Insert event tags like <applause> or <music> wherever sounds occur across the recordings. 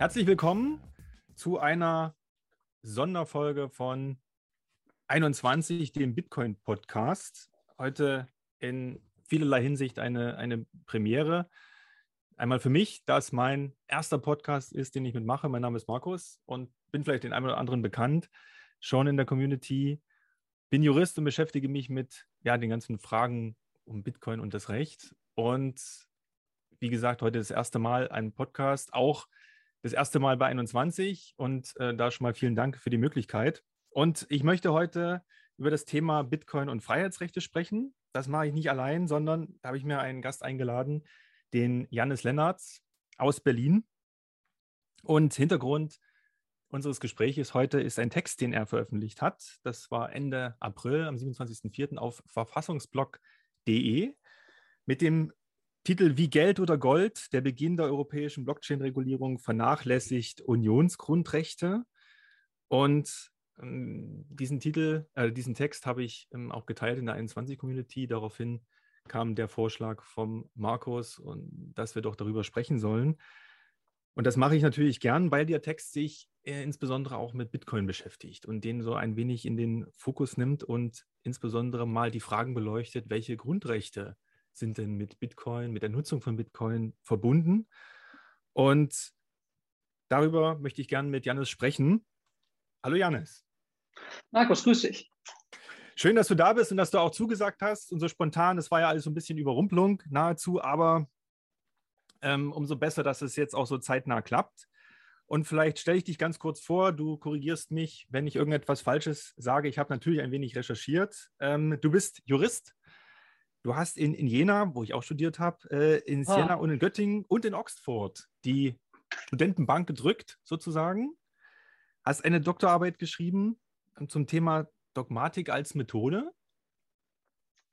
Herzlich willkommen zu einer Sonderfolge von 21, dem Bitcoin-Podcast. Heute in vielerlei Hinsicht eine, eine Premiere. Einmal für mich, da es mein erster Podcast ist, den ich mitmache. Mein Name ist Markus und bin vielleicht den einen oder anderen bekannt, schon in der Community. Bin Jurist und beschäftige mich mit ja, den ganzen Fragen um Bitcoin und das Recht. Und wie gesagt, heute das erste Mal ein Podcast, auch das erste Mal bei 21 und äh, da schon mal vielen Dank für die Möglichkeit. Und ich möchte heute über das Thema Bitcoin und Freiheitsrechte sprechen. Das mache ich nicht allein, sondern da habe ich mir einen Gast eingeladen, den Janis Lennartz aus Berlin. Und Hintergrund unseres Gesprächs heute ist ein Text, den er veröffentlicht hat. Das war Ende April, am 27.04. auf verfassungsblog.de mit dem Titel Wie Geld oder Gold, der Beginn der europäischen Blockchain-Regulierung vernachlässigt Unionsgrundrechte. Und ähm, diesen Titel, äh, diesen Text habe ich ähm, auch geteilt in der 21-Community. Daraufhin kam der Vorschlag vom Markus, und dass wir doch darüber sprechen sollen. Und das mache ich natürlich gern, weil der Text sich äh, insbesondere auch mit Bitcoin beschäftigt und den so ein wenig in den Fokus nimmt und insbesondere mal die Fragen beleuchtet, welche Grundrechte sind denn mit Bitcoin, mit der Nutzung von Bitcoin verbunden? Und darüber möchte ich gerne mit Janis sprechen. Hallo Janis. Markus, grüß dich. Schön, dass du da bist und dass du auch zugesagt hast und so spontan. Das war ja alles so ein bisschen Überrumpelung nahezu, aber ähm, umso besser, dass es jetzt auch so zeitnah klappt. Und vielleicht stelle ich dich ganz kurz vor, du korrigierst mich, wenn ich irgendetwas Falsches sage. Ich habe natürlich ein wenig recherchiert. Ähm, du bist Jurist, Du hast in, in Jena, wo ich auch studiert habe, äh, in ah. Siena und in Göttingen und in Oxford die Studentenbank gedrückt, sozusagen. Hast eine Doktorarbeit geschrieben zum Thema Dogmatik als Methode.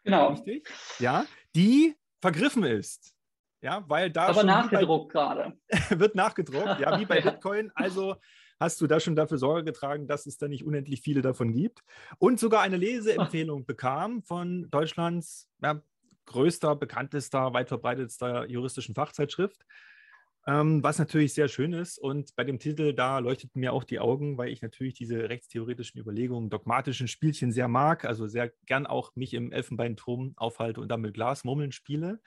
Genau. Richtig? Ja, die vergriffen ist. Ja, weil da. Aber nachgedruckt gerade. <laughs> wird nachgedruckt, ja, wie bei <laughs> ja. Bitcoin. Also hast du da schon dafür Sorge getragen, dass es da nicht unendlich viele davon gibt. Und sogar eine Leseempfehlung bekam von Deutschlands ja, größter, bekanntester, weit verbreitetster juristischen Fachzeitschrift. Ähm, was natürlich sehr schön ist. Und bei dem Titel, da leuchteten mir auch die Augen, weil ich natürlich diese rechtstheoretischen Überlegungen, dogmatischen Spielchen sehr mag, also sehr gern auch mich im Elfenbeinturm aufhalte und damit Glasmurmeln spiele.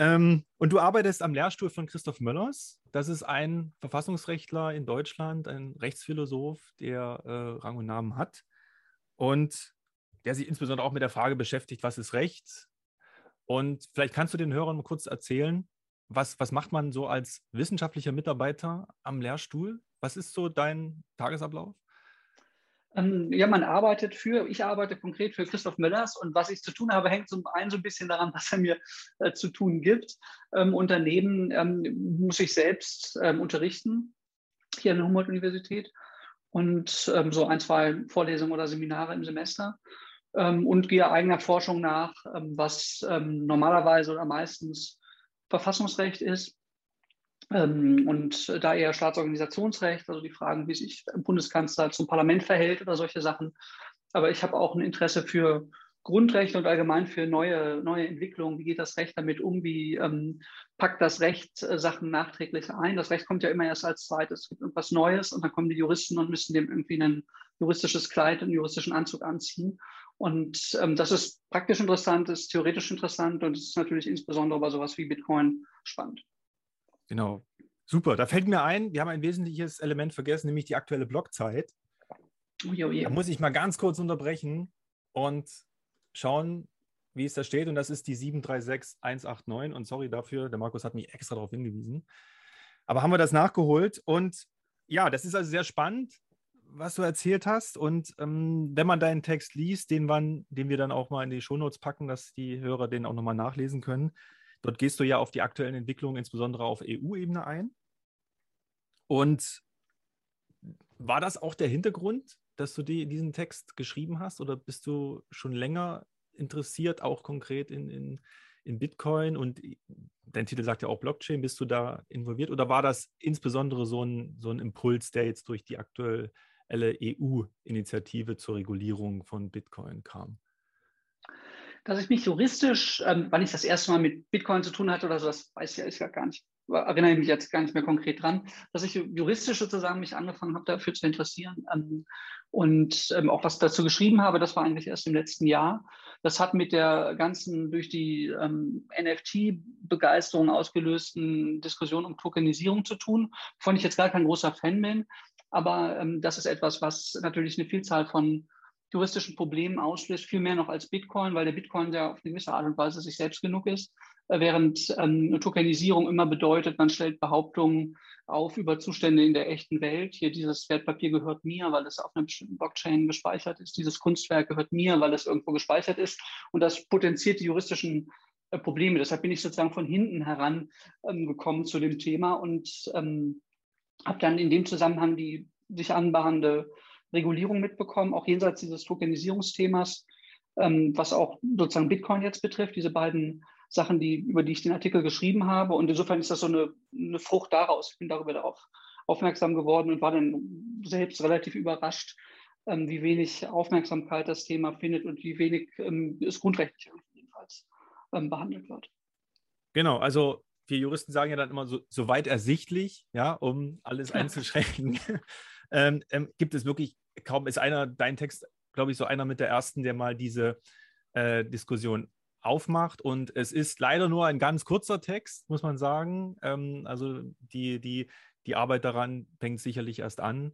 Ähm, und du arbeitest am Lehrstuhl von Christoph Möllers. Das ist ein Verfassungsrechtler in Deutschland, ein Rechtsphilosoph, der äh, Rang und Namen hat und der sich insbesondere auch mit der Frage beschäftigt, was ist Recht? Und vielleicht kannst du den Hörern kurz erzählen, was, was macht man so als wissenschaftlicher Mitarbeiter am Lehrstuhl? Was ist so dein Tagesablauf? Ähm, ja, man arbeitet für, ich arbeite konkret für Christoph Möllers und was ich zu tun habe, hängt zum einen so ein bisschen daran, <laughs> was er mir äh, zu tun gibt. Ähm, und daneben ähm, muss ich selbst ähm, unterrichten hier an der Humboldt-Universität und ähm, so ein, zwei Vorlesungen oder Seminare im Semester ähm, und gehe eigener Forschung nach, was normalerweise oder meistens Verfassungsrecht ist ähm, und da eher Staatsorganisationsrecht, also die Fragen, wie sich Bundeskanzler zum Parlament verhält oder solche Sachen. Aber ich habe auch ein Interesse für Grundrechte und allgemein für neue, neue Entwicklungen. Wie geht das Recht damit um? Wie ähm, packt das Recht äh, Sachen nachträglich ein? Das Recht kommt ja immer erst als zweites. Es gibt irgendwas Neues und dann kommen die Juristen und müssen dem irgendwie ein juristisches Kleid, einen juristischen Anzug anziehen. Und ähm, das ist praktisch interessant, ist theoretisch interessant und ist natürlich insbesondere bei sowas wie Bitcoin spannend. Genau. Super. Da fällt mir ein, wir haben ein wesentliches Element vergessen, nämlich die aktuelle Blockzeit. Ui, ui. Da muss ich mal ganz kurz unterbrechen und schauen, wie es da steht. Und das ist die 736189. Und sorry dafür, der Markus hat mich extra darauf hingewiesen. Aber haben wir das nachgeholt? Und ja, das ist also sehr spannend, was du erzählt hast. Und ähm, wenn man deinen Text liest, den, man, den wir dann auch mal in die Shownotes packen, dass die Hörer den auch nochmal nachlesen können, Dort gehst du ja auf die aktuellen Entwicklungen, insbesondere auf EU-Ebene ein. Und war das auch der Hintergrund, dass du die, diesen Text geschrieben hast oder bist du schon länger interessiert, auch konkret in, in, in Bitcoin und dein Titel sagt ja auch Blockchain, bist du da involviert oder war das insbesondere so ein, so ein Impuls, der jetzt durch die aktuelle EU-Initiative zur Regulierung von Bitcoin kam? Dass ich mich juristisch, ähm, wann ich das erste Mal mit Bitcoin zu tun hatte oder so, das weiß ich ja, gar nicht erinnere ich mich jetzt gar nicht mehr konkret dran, dass ich juristisch sozusagen mich angefangen habe, dafür zu interessieren ähm, und ähm, auch was dazu geschrieben habe. Das war eigentlich erst im letzten Jahr. Das hat mit der ganzen durch die ähm, NFT-Begeisterung ausgelösten Diskussion um Tokenisierung zu tun, wovon ich jetzt gar kein großer Fan bin. Aber ähm, das ist etwas, was natürlich eine Vielzahl von juristischen Problemen auslöst, viel mehr noch als Bitcoin, weil der Bitcoin ja auf eine gewisse Art und Weise sich selbst genug ist, äh, während ähm, Tokenisierung immer bedeutet, man stellt Behauptungen auf über Zustände in der echten Welt. Hier dieses Wertpapier gehört mir, weil es auf einer bestimmten Blockchain gespeichert ist. Dieses Kunstwerk gehört mir, weil es irgendwo gespeichert ist. Und das potenziert die juristischen äh, Probleme. Deshalb bin ich sozusagen von hinten heran ähm, gekommen zu dem Thema und ähm, habe dann in dem Zusammenhang die sich anbahnende Regulierung mitbekommen, auch jenseits dieses Tokenisierungsthemas, ähm, was auch sozusagen Bitcoin jetzt betrifft, diese beiden Sachen, die, über die ich den Artikel geschrieben habe. Und insofern ist das so eine, eine Frucht daraus. Ich bin darüber darauf aufmerksam geworden und war dann selbst relativ überrascht, ähm, wie wenig Aufmerksamkeit das Thema findet und wie wenig ähm, es grundrechtlich jedenfalls ähm, behandelt wird. Genau, also wir Juristen sagen ja dann immer so, so weit ersichtlich, ja, um alles einzuschränken. <laughs> ähm, ähm, gibt es wirklich kaum, ist einer, dein Text, glaube ich, so einer mit der ersten, der mal diese äh, Diskussion aufmacht. Und es ist leider nur ein ganz kurzer Text, muss man sagen. Ähm, also die, die, die Arbeit daran fängt sicherlich erst an.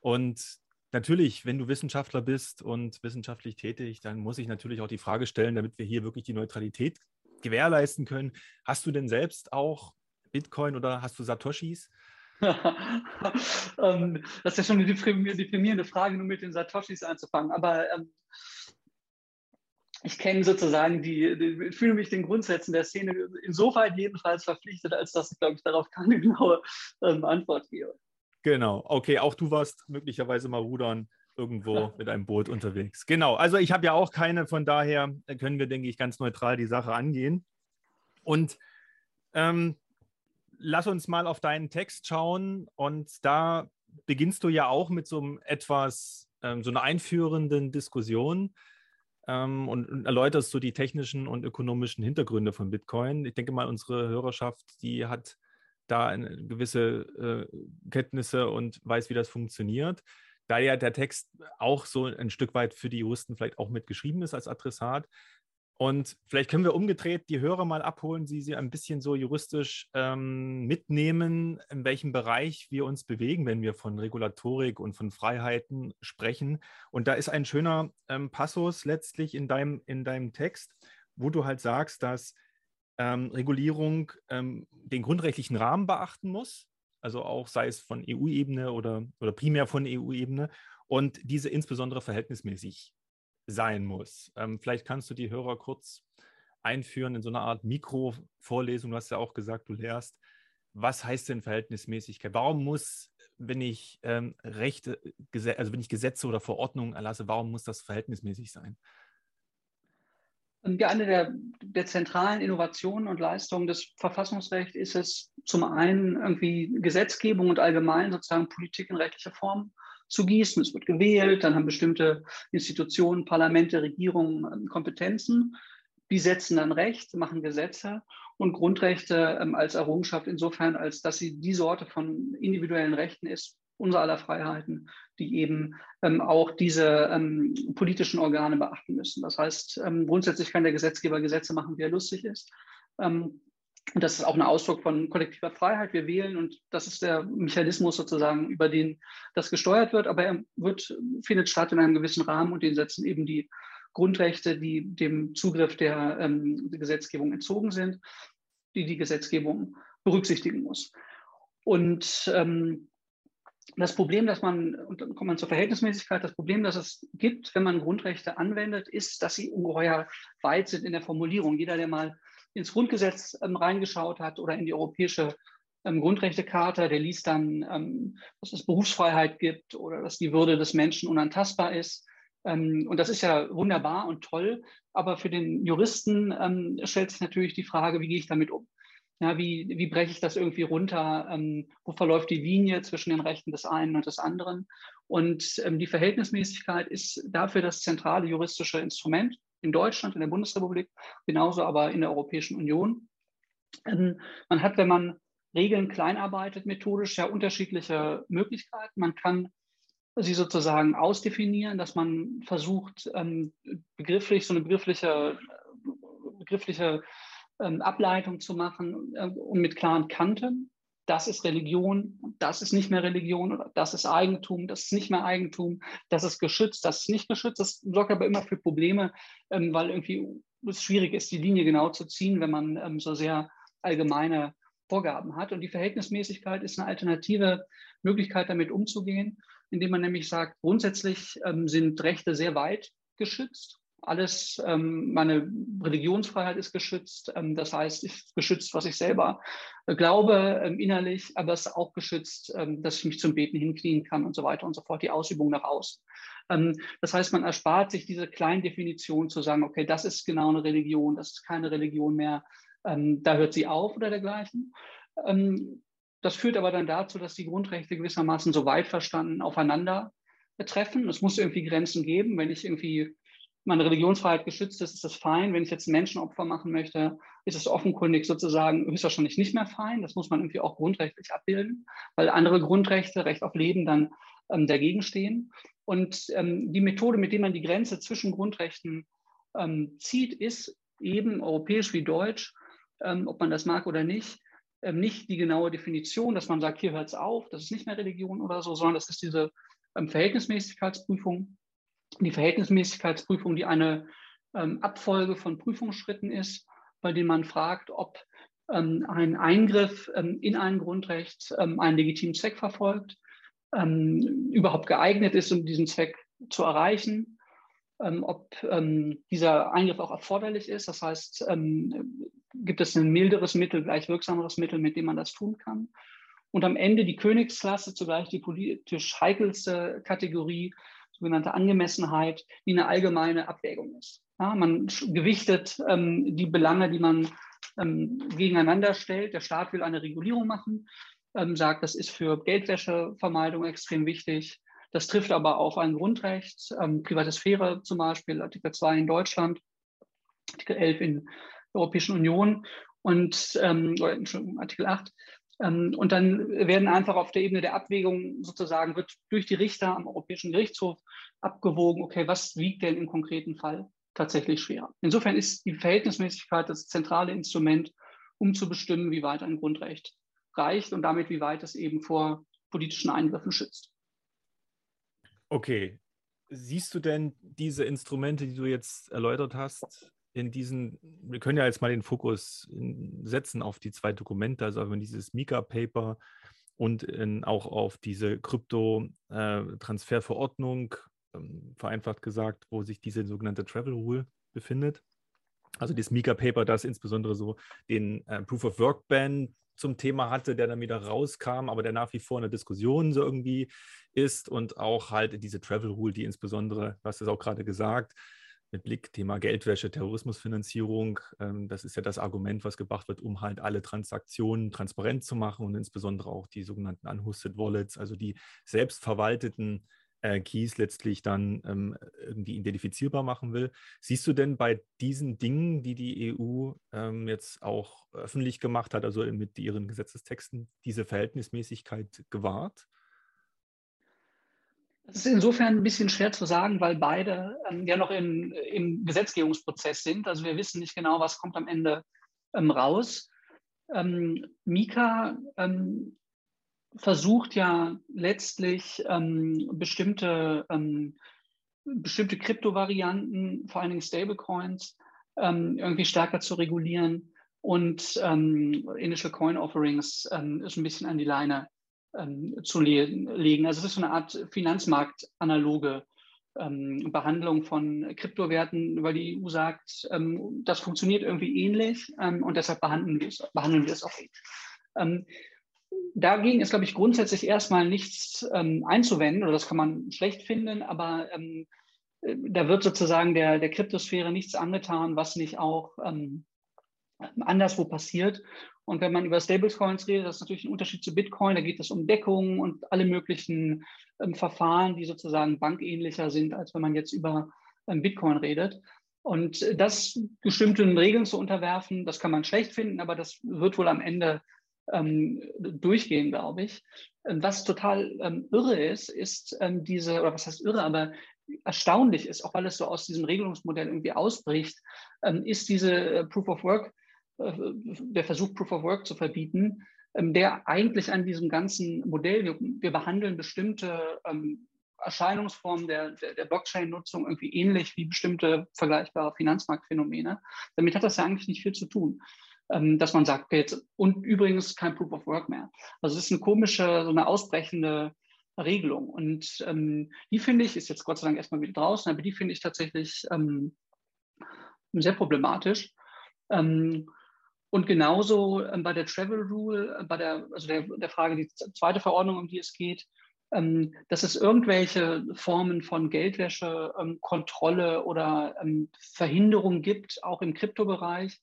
Und natürlich, wenn du Wissenschaftler bist und wissenschaftlich tätig, dann muss ich natürlich auch die Frage stellen, damit wir hier wirklich die Neutralität gewährleisten können. Hast du denn selbst auch Bitcoin oder hast du Satoshis? <laughs> ähm, das ist ja schon eine deprimierende Frage, nur mit den Satoshis anzufangen. Aber ähm, ich kenne sozusagen die, die, fühle mich den Grundsätzen der Szene insoweit jedenfalls verpflichtet, als dass ich, glaube ich, darauf keine genaue ähm, Antwort gebe. Genau, okay, auch du warst möglicherweise mal rudern irgendwo mit einem Boot unterwegs. Genau, also ich habe ja auch keine, von daher können wir, denke ich, ganz neutral die Sache angehen. Und ähm, lass uns mal auf deinen Text schauen. Und da beginnst du ja auch mit so einem etwas, ähm, so einer einführenden Diskussion ähm, und, und, erläuterst so die technischen und ökonomischen Hintergründe von Bitcoin. Ich denke mal, unsere Hörerschaft, die hat da gewisse äh, Kenntnisse und weiß, wie das funktioniert. Da ja der Text auch so ein Stück weit für die Juristen vielleicht auch mitgeschrieben ist als Adressat, und vielleicht können wir umgedreht die Hörer mal abholen, sie sie ein bisschen so juristisch ähm, mitnehmen, in welchem Bereich wir uns bewegen, wenn wir von Regulatorik und von Freiheiten sprechen. Und da ist ein schöner ähm, Passus letztlich in deinem, in deinem Text, wo du halt sagst, dass ähm, Regulierung ähm, den grundrechtlichen Rahmen beachten muss, also auch sei es von EU-Ebene oder, oder primär von EU-Ebene und diese insbesondere verhältnismäßig sein muss. Ähm, vielleicht kannst du die Hörer kurz einführen in so eine Art Mikrovorlesung. Du hast ja auch gesagt, du lehrst. Was heißt denn Verhältnismäßigkeit? Warum muss, wenn ich ähm, Rechte, also wenn ich Gesetze oder Verordnungen erlasse, warum muss das verhältnismäßig sein? Ja, eine der, der, zentralen Innovationen und Leistungen des Verfassungsrechts ist es zum einen irgendwie Gesetzgebung und allgemein sozusagen Politik in rechtlicher Form zu gießen. Es wird gewählt, dann haben bestimmte Institutionen, Parlamente, Regierungen ähm, Kompetenzen. Die setzen dann Recht, machen Gesetze und Grundrechte ähm, als Errungenschaft insofern, als dass sie die Sorte von individuellen Rechten ist, unser aller Freiheiten, die eben ähm, auch diese ähm, politischen Organe beachten müssen. Das heißt, ähm, grundsätzlich kann der Gesetzgeber Gesetze machen, wie er lustig ist. Und das ist auch ein Ausdruck von kollektiver Freiheit. Wir wählen und das ist der Mechanismus sozusagen, über den das gesteuert wird. Aber er wird, findet statt in einem gewissen Rahmen und den setzen eben die Grundrechte, die dem Zugriff der, ähm, Gesetzgebung entzogen sind, die die Gesetzgebung berücksichtigen muss. Und ähm, das Problem, dass man, und dann kommt man zur Verhältnismäßigkeit, das Problem, das es gibt, wenn man Grundrechte anwendet, ist, dass sie ungeheuer weit sind in der Formulierung. Jeder, der mal ins Grundgesetz ähm, reingeschaut hat oder in die europäische ähm, Grundrechtecharta, der liest dann, ähm, dass es Berufsfreiheit gibt oder dass die Würde des Menschen unantastbar ist. Ähm, und das ist ja wunderbar und toll, aber für den Juristen ähm, stellt sich natürlich die Frage, wie gehe ich damit um? Ja, wie, wie breche ich das irgendwie runter? Ähm, wo verläuft die Linie zwischen den Rechten des einen und des anderen? Und die Verhältnismäßigkeit ist dafür das zentrale juristische Instrument in Deutschland, in der Bundesrepublik, genauso aber in der Europäischen Union. Ähm, man hat, wenn man Regeln kleinarbeitet methodisch ja unterschiedliche Möglichkeiten. Man kann sie sozusagen ausdefinieren, dass man versucht, ähm, begrifflich so eine begriffliche, begriffliche ähm, Ableitung zu machen äh, und mit klaren Kanten. Das ist Religion, das ist nicht mehr Religion oder das ist Eigentum, das ist nicht mehr Eigentum, das ist geschützt, das ist nicht geschützt. Das sorgt aber immer für Probleme, ähm, weil irgendwie es schwierig ist, die Linie genau zu ziehen, wenn man ähm, so sehr allgemeine Vorgaben hat. Und die Verhältnismäßigkeit ist eine alternative Möglichkeit, damit umzugehen, indem man nämlich sagt, grundsätzlich ähm, sind Rechte sehr weit geschützt. Alles, ähm, meine Religionsfreiheit ist geschützt. Ähm, das heißt, ich geschützt, was ich selber äh, glaube ähm, innerlich, aber es ist auch geschützt, ähm, dass ich mich zum Beten hinknien kann und so weiter und so fort, die Ausübung nach außen. Ähm, das heißt, man erspart sich diese kleinen Definitionen zu sagen, okay, das ist genau eine Religion, das ist keine Religion mehr, ähm, da hört sie auf oder dergleichen. Das führt aber dann dazu, dass die Grundrechte gewissermaßen so weit verstanden aufeinander treffen. Es muss irgendwie Grenzen geben. Wenn ich irgendwie meine Religionsfreiheit geschützt ist, ist das fein. Wenn ich jetzt Menschenopfer machen möchte, ist es offenkundig sozusagen höchstwahrscheinlich nicht mehr fein. Das muss man irgendwie auch grundrechtlich abbilden, weil andere Grundrechte, Recht auf Leben, dann ähm, dagegen stehen. Und ähm, die Methode, mit der man die Grenze zwischen Grundrechten ähm, zieht, ist eben europäisch wie deutsch ähm, ob man das mag oder nicht, ähm, nicht die genaue Definition, dass man sagt, hier hört es auf, das ist nicht mehr Religion oder so, sondern das ist diese ähm, Verhältnismäßigkeitsprüfung. Die Verhältnismäßigkeitsprüfung, die eine ähm, Abfolge von Prüfungsschritten ist, bei denen man fragt, ob ähm, ein Eingriff ähm, in ein Grundrecht einen legitimen Zweck verfolgt, überhaupt geeignet ist, um diesen Zweck zu erreichen ähm, ob ähm, dieser Eingriff auch erforderlich ist. Das heißt, ähm, gibt es ein milderes Mittel, gleich wirksameres Mittel, mit dem man das tun kann. Und am Ende die Königsklasse, zugleich die politisch heikelste Kategorie, sogenannte Angemessenheit, die eine allgemeine Abwägung ist. Ja, man gewichtet ähm, die Belange, die man ähm, gegeneinander stellt. Der Staat will eine Regulierung machen, ähm, sagt, das ist für Geldwäschevermeidung extrem wichtig. Das trifft aber auch ein Grundrecht, ähm, private Sphäre zum Beispiel, Artikel 2 in Deutschland, Artikel 11 in der Europäischen Union und ähm, Artikel 8. Ähm, und dann werden einfach auf der Ebene der Abwägung sozusagen, wird durch die Richter am Europäischen Gerichtshof abgewogen, okay, was wiegt denn im konkreten Fall tatsächlich schwerer? Insofern ist die Verhältnismäßigkeit das zentrale Instrument, um zu bestimmen, wie weit ein Grundrecht reicht und damit, wie weit es eben vor politischen Eingriffen schützt. Okay. Siehst du denn diese Instrumente, die du jetzt erläutert hast, in diesen, wir können ja jetzt mal den Fokus setzen auf die zwei Dokumente, also auf dieses Mika-Paper und in, auch auf diese Krypto-Transferverordnung, äh, ähm, vereinfacht gesagt, wo sich diese sogenannte Travel Rule befindet. Also das Mika-Paper, das insbesondere so den äh, Proof of Work Ban zum Thema hatte, der dann wieder rauskam, aber der nach wie vor in der Diskussion so irgendwie ist und auch halt diese Travel Rule, die insbesondere, du hast es auch gerade gesagt, mit Blick Thema Geldwäsche, Terrorismusfinanzierung, ähm, das ist ja das Argument, was gebracht wird, um halt alle Transaktionen transparent zu machen und insbesondere auch die sogenannten Unhosted Wallets, also die selbstverwalteten äh, Keys letztlich dann ähm, irgendwie identifizierbar machen will. Siehst du denn bei diesen Dingen, die die EU ähm, jetzt auch öffentlich gemacht hat, also mit ihren Gesetzestexten, diese Verhältnismäßigkeit gewahrt? Das ist insofern ein bisschen schwer zu sagen, weil beide ähm, ja noch im, im, Gesetzgebungsprozess sind. Also wir wissen nicht genau, was kommt am Ende ähm, raus. Ähm, Mika ähm, versucht ja letztlich ähm, bestimmte, ähm, bestimmte Kryptovarianten, vor allen Dingen Stablecoins, irgendwie stärker zu regulieren und Initial Coin Offerings ist ein bisschen an die Leine ähm, zu le legen. Also es ist so eine Art Finanzmarktanaloge ähm, Behandlung von Kryptowerten, weil die EU sagt, ähm, das funktioniert irgendwie ähnlich ähm, und deshalb behandeln wir es, behandeln wir es auch ähnlich dagegen ist, glaube ich, grundsätzlich erstmal nichts ähm, einzuwenden, oder das kann man schlecht finden, aber ähm, äh, da wird sozusagen der, der Kryptosphäre nichts angetan, was nicht auch ähm, anderswo passiert. Und wenn man über Stablecoins redet, das ist natürlich ein Unterschied zu Bitcoin, da geht es um Deckung und alle möglichen ähm, Verfahren, die sozusagen bankähnlicher sind, als wenn man jetzt über ähm, Bitcoin redet. Und das bestimmten Regeln zu unterwerfen, das kann man schlecht finden, aber das wird wohl am Ende ähm, durchgehen, glaube ich. Was total ähm, irre ist, ist ähm, diese, oder was heißt irre, aber erstaunlich ist, auch weil es so aus diesem Regelungsmodell irgendwie ausbricht, ähm, ist diese äh, Proof of Work, der Versuch, Proof of Work zu verbieten, ähm, der eigentlich an diesem ganzen Modell, wir, wir behandeln bestimmte ähm, Erscheinungsformen der, der, der Blockchain-Nutzung irgendwie ähnlich wie bestimmte vergleichbare Finanzmarktphänomene. Damit hat das ja eigentlich nicht viel zu tun ähm, dass man sagt, jetzt, und übrigens kein Proof of Work mehr. Also es ist eine komische, so eine ausbrechende Regelung. Und ähm, die finde ich, ist jetzt Gott sei Dank erstmal wieder draußen, aber die finde ich tatsächlich ähm, sehr problematisch. Ähm, und genauso ähm, bei der Travel Rule, äh, bei der, also der, der Frage, die zweite Verordnung, um die es geht, ähm, dass es irgendwelche Formen von Geldwäsche, ähm, Kontrolle oder Verhinderung gibt, auch im Kryptobereich.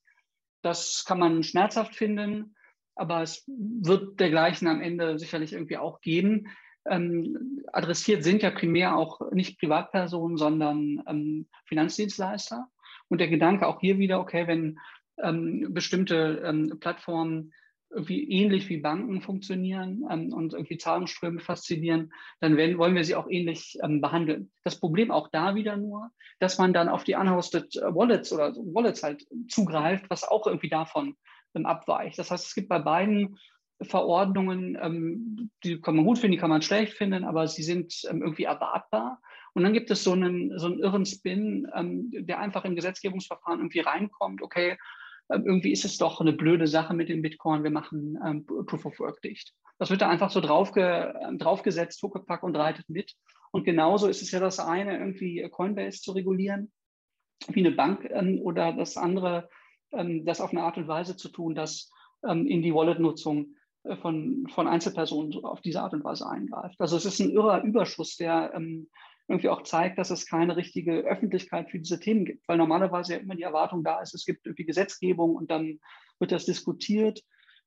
Das kann man schmerzhaft finden, aber es wird dergleichen am Ende sicherlich irgendwie auch geben. Adressiert sind ja primär auch nicht Privatpersonen, sondern Finanzdienstleister. Und der Gedanke auch hier wieder, okay, wenn ähm, bestimmte ähm, Plattformen irgendwie ähnlich wie Banken funktionieren ähm, und irgendwie Zahlungsströme faszinieren, dann werden, wollen wir sie auch ähnlich ähm, behandeln. Das Problem auch da wieder nur, dass man dann auf die unhosted äh, Wallets oder Wallets halt zugreift, was auch irgendwie davon ähm, abweicht. Das heißt, es gibt bei beiden Verordnungen, ähm, die kann man gut finden, die kann man schlecht finden, aber sie sind ähm, irgendwie erwartbar. Und dann gibt es so einen, so einen irren Spin, ähm, der einfach im Gesetzgebungsverfahren irgendwie reinkommt. Okay, irgendwie ist es doch eine blöde Sache mit dem Bitcoin, wir machen ähm, Proof of Work dicht. Das wird da einfach so draufge, ähm, draufgesetzt, huckepack und reitet mit. Und genauso ist es ja das eine, irgendwie Coinbase zu regulieren, wie eine Bank, ähm, oder das andere, ähm, das auf eine Art und Weise zu tun, dass ähm, in die Wallet-Nutzung äh, von, von Einzelpersonen auf diese Art und Weise eingreift. Also es ist ein irrer Überschuss, der irgendwie auch zeigt, dass es keine richtige Öffentlichkeit für diese Themen gibt, weil normalerweise ja immer die Erwartung da ist, es gibt irgendwie Gesetzgebung und dann wird das diskutiert.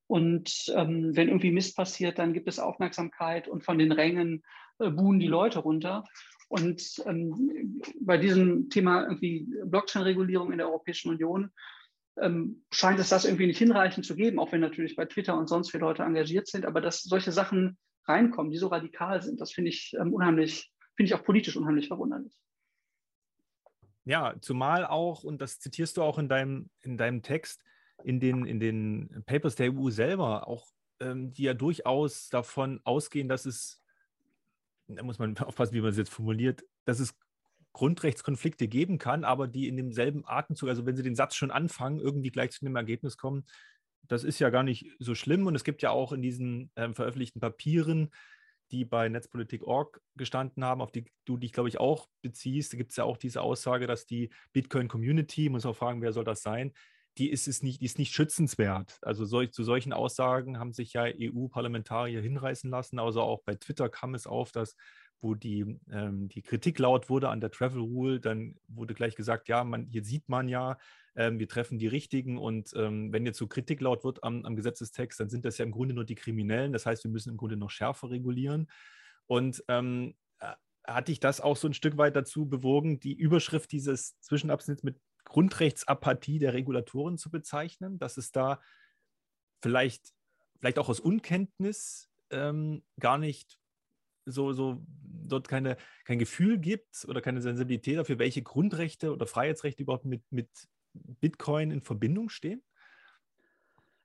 Und ähm, wenn irgendwie Mist passiert, dann gibt es Aufmerksamkeit und von den Rängen äh, buhen die Leute runter. Und ähm, bei diesem Thema irgendwie Blockchain-Regulierung in der Europäischen Union ähm, scheint es das irgendwie nicht hinreichend zu geben, auch wenn natürlich bei Twitter und sonst viele Leute engagiert sind. Aber dass solche Sachen reinkommen, die so radikal sind, das finde ich ähm, unheimlich finde ich auch politisch unheimlich verwunderlich. Ja, zumal auch, und das zitierst du auch in deinem, in deinem Text, in den, in den Papers der EU selber, auch ähm, die ja durchaus davon ausgehen, dass es, da muss man <laughs> aufpassen, wie man es jetzt formuliert, dass es Grundrechtskonflikte geben kann, aber die in demselben Atemzug, also wenn sie den Satz schon anfangen, irgendwie gleich zu einem Ergebnis kommen, das ist ja gar nicht so schlimm. Und es gibt ja auch in diesen ähm, veröffentlichten Papieren die bei Netzpolitik.org gestanden haben, auf die du dich, glaube ich, auch beziehst. Da gibt es ja auch diese Aussage, dass die Bitcoin-Community, muss auch fragen, wer soll das sein, die ist es nicht, die ist nicht schützenswert. Also solch, zu solchen Aussagen haben sich ja EU-Parlamentarier hinreißen lassen. Also auch bei Twitter kam es auf, dass wo die, ähm, die Kritik laut wurde an der Travel Rule, dann wurde gleich gesagt, ja, man, hier sieht man ja, ähm, wir treffen die Richtigen und ähm, wenn jetzt so Kritik laut wird am, am, Gesetzestext, dann sind das ja im Grunde nur die Kriminellen. Das heißt, wir müssen im Grunde noch schärfer regulieren. Und ähm, äh, hatte ich das auch so ein Stück weit dazu bewogen, die Überschrift dieses Zwischenabschnitts mit Grundrechtsapathie der Regulatoren zu bezeichnen, dass es da vielleicht, vielleicht auch aus Unkenntnis ähm, gar nicht so, so dort keine, kein Gefühl gibt oder keine Sensibilität dafür, welche Grundrechte oder Freiheitsrechte überhaupt mit, mit Bitcoin in Verbindung stehen?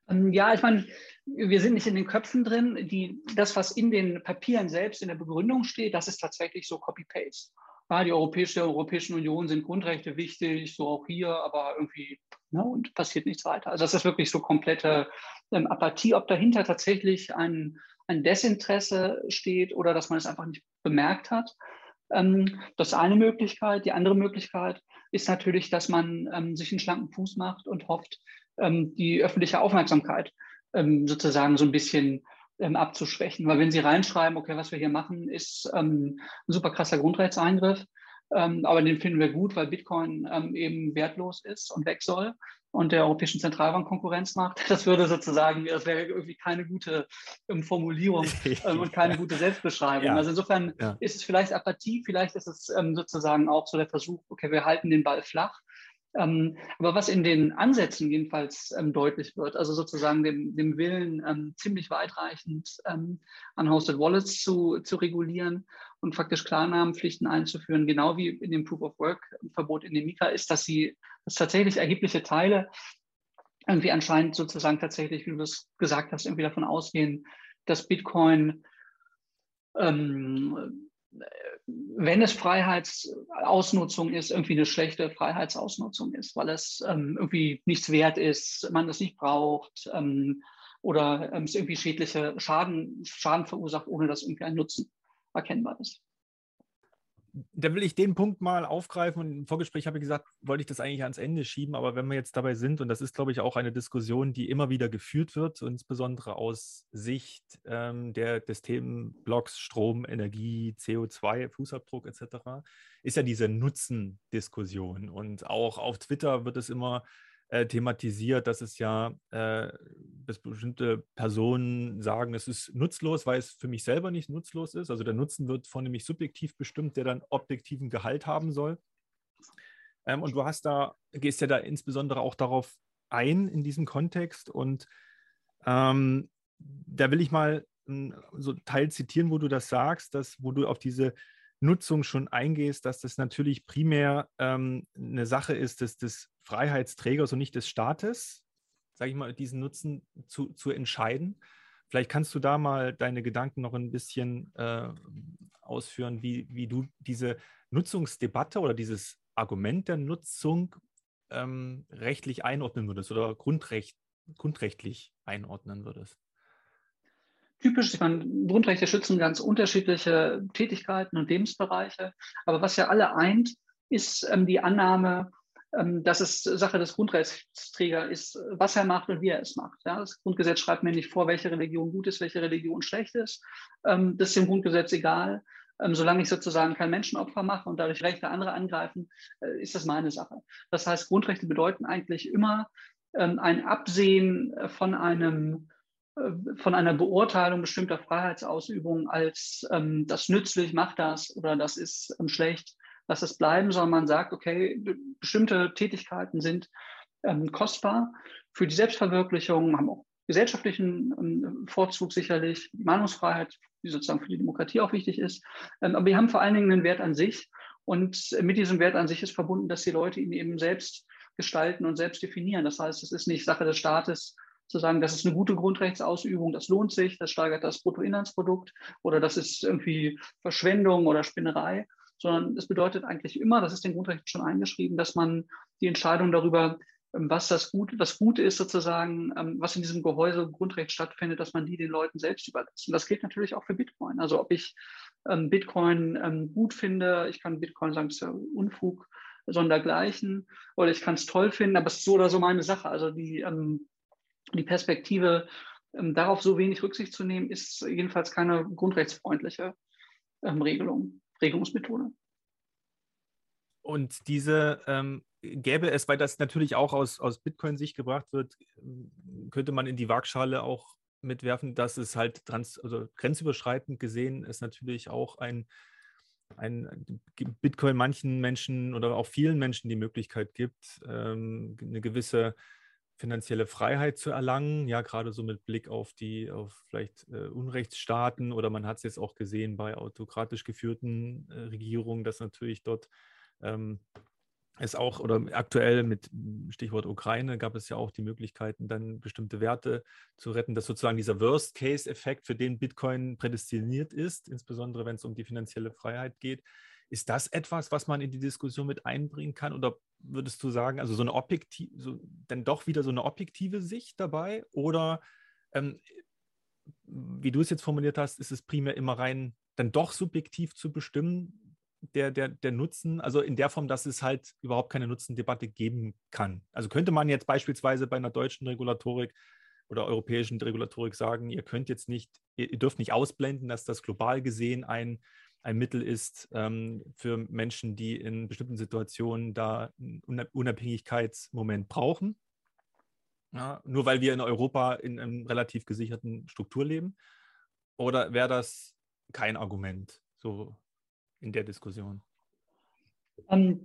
Ähm, ja, ich meine, wir sind nicht in den Köpfen drin. Die, das, was in den Papieren selbst in der Begründung steht, das ist tatsächlich so Copy-Paste. Ja, die Europäische, Europäischen Union sind Grundrechte wichtig, so auch hier, aber irgendwie ne, und passiert nichts weiter. Also das ist wirklich so komplette ähm, Apathie, ob dahinter tatsächlich ein, ein Desinteresse steht oder dass man es einfach nicht bemerkt hat. Ähm, das ist eine Möglichkeit. Die andere Möglichkeit ist natürlich, dass man ähm, sich einen schlanken Fuß macht und hofft, ähm, die öffentliche Aufmerksamkeit ähm, sozusagen so ein bisschen ähm, abzuschwächen. Weil wenn Sie reinschreiben, okay, was wir hier machen, ist ähm, ein super krasser Grundrechtseingriff, aber den finden wir gut, weil Bitcoin eben wertlos ist und weg soll, und der Europäischen Zentralbank Konkurrenz macht. <laughs> Das würde sozusagen, das wäre irgendwie keine gute ähm, Formulierung <laughs> ähm, und keine gute Selbstbeschreibung. Ja. Also insofern ja. ist es vielleicht Apathie, vielleicht ist es ähm, sozusagen auch so der Versuch, okay, wir halten den Ball flach. Ähm, aber was in den Ansätzen jedenfalls ähm, deutlich wird, also sozusagen dem, dem Willen, ähm, ziemlich weitreichend ähm, an Hosted Wallets zu, zu regulieren und faktisch Klarnamenpflichten einzuführen, genau wie in dem Proof of Work-Verbot in dem Mika, ist, dass sie dass tatsächlich erhebliche Teile irgendwie anscheinend sozusagen tatsächlich, wie du es gesagt hast, irgendwie davon ausgehen, dass Bitcoin ähm, wenn es Freiheitsausnutzung ist, irgendwie eine schlechte Freiheitsausnutzung ist, weil es ähm, irgendwie nichts wert ist, man das nicht braucht ähm, oder ähm, es irgendwie schädliche Schaden, Schaden verursacht, ohne dass irgendwie ein Nutzen erkennbar ist da will ich den Punkt mal aufgreifen. Und im Vorgespräch habe ich gesagt, wollte ich das eigentlich ans Ende schieben. Aber wenn wir jetzt dabei sind, und das ist, glaube ich, auch eine Diskussion, die immer wieder geführt wird, insbesondere aus Sicht ähm, der, des Themenblocks Strom, Energie, CO2, Fußabdruck etc., ist ja diese Nutzendiskussion. Und auch auf Twitter wird es immer äh, thematisiert, dass es ja, äh, dass bestimmte Personen sagen, es ist nutzlos, weil es für mich selber nicht nutzlos ist. Also der Nutzen wird von nämlich subjektiv bestimmt, der dann objektiven Gehalt haben soll. Ähm, und du hast da, gehst ja da insbesondere auch darauf ein in diesem Kontext. Und ähm, da will ich mal so Teil zitieren, wo du das sagst, dass, wo du auf diese Nutzung schon eingehst, dass das natürlich primär ähm, eine Sache ist des, des Freiheitsträgers und nicht des Staates, sage ich mal, diesen Nutzen zu, zu entscheiden. Vielleicht kannst du da mal deine Gedanken noch ein bisschen äh, ausführen, wie, wie du diese Nutzungsdebatte oder dieses Argument der Nutzung ähm, rechtlich einordnen würdest oder grundrecht, grundrechtlich einordnen würdest typisch, ich meine, Grundrechte schützen ganz unterschiedliche Tätigkeiten und Lebensbereiche, aber was ja alle eint, ist ähm, die Annahme, dass es Sache des Grundrechtsträgers ist, was er macht und wie er es macht. Ja? Das Grundgesetz schreibt mir nicht vor, welche Religion gut ist, welche Religion schlecht ist. Ähm, das ist dem Grundgesetz egal. Ähm, solange ich sozusagen kein Menschenopfer mache und dadurch Rechte anderer angreifen, äh, ist das meine Sache. Das heißt, Grundrechte bedeuten eigentlich immer ähm, ein Absehen von einem äh, von einer Beurteilung bestimmter Freiheitsausübungen als ähm, das nützlich, macht das oder das ist ähm, schlecht, lass es bleiben, sondern man sagt, okay, bestimmte Tätigkeiten sind ähm, kostbar für die Selbstverwirklichung, haben auch gesellschaftlichen ähm, Vorzug sicherlich, die Meinungsfreiheit, die sozusagen für die Demokratie auch wichtig ist, ähm, aber die haben vor allen Dingen einen Wert an sich und mit diesem Wert an sich ist verbunden, dass die Leute ihn eben selbst gestalten und selbst definieren. Das heißt, es ist nicht Sache des Staates, zu sagen, das ist eine gute Grundrechtsausübung, das lohnt sich, das steigert das Bruttoinlandsprodukt oder das ist irgendwie Verschwendung oder Spinnerei, sondern es bedeutet eigentlich immer, das ist den Grundrechten schon eingeschrieben, dass man die Entscheidung darüber, ähm, was das Gute, was Gute ist sozusagen, ähm, was in diesem Gehäuse Grundrecht stattfindet, dass man die den Leuten selbst überlässt. Und das gilt natürlich auch für Bitcoin. Also ob ich ähm, Bitcoin gut finde, ich kann Bitcoin sagen, es ist ja Unfug, sondergleichen, oder ich kann es toll finden, aber es ist so oder so meine Sache. Also die die Perspektive, darauf so wenig Rücksicht zu nehmen, ist jedenfalls keine grundrechtsfreundliche Regelung, Regelungsmethode. Und diese ähm, gäbe es, weil das natürlich auch aus, aus Bitcoin-Sicht gebracht wird, könnte man in die Waagschale auch mitwerfen, dass es halt trans, also grenzüberschreitend gesehen ist natürlich auch ein, ein Bitcoin manchen Menschen oder auch vielen Menschen die Möglichkeit gibt, ähm, eine gewisse finanzielle Freiheit zu erlangen, ja, gerade so mit Blick auf die, auf vielleicht äh, Unrechtsstaaten oder man hat es jetzt auch gesehen bei autokratisch geführten äh, Regierungen, dass natürlich dort ähm, es auch oder aktuell mit Stichwort Ukraine gab es ja auch die Möglichkeiten, dann bestimmte Werte zu retten, dass sozusagen dieser Worst-Case-Effekt, für den Bitcoin prädestiniert ist, insbesondere wenn es um die finanzielle Freiheit geht, ist das etwas, was man in die Diskussion mit einbringen kann? Oder würdest du sagen, also so eine objektive, so, dann doch wieder so eine objektive Sicht dabei? Oder ähm, wie du es jetzt formuliert hast, ist es primär immer rein dann doch subjektiv zu bestimmen, der, der, der Nutzen, also in der Form, dass es halt überhaupt keine Nutzendebatte geben kann. Also könnte man jetzt beispielsweise bei einer deutschen Regulatorik oder europäischen Regulatorik sagen, ihr könnt jetzt nicht, ihr, ihr dürft nicht ausblenden, dass das global gesehen ein ein Mittel ist ähm, für Menschen, die in bestimmten Situationen da einen Unabhängigkeitsmoment brauchen. Ja, nur weil wir in Europa in einem relativ gesicherten Struktur leben? Oder wäre das kein Argument so in der Diskussion? Ähm,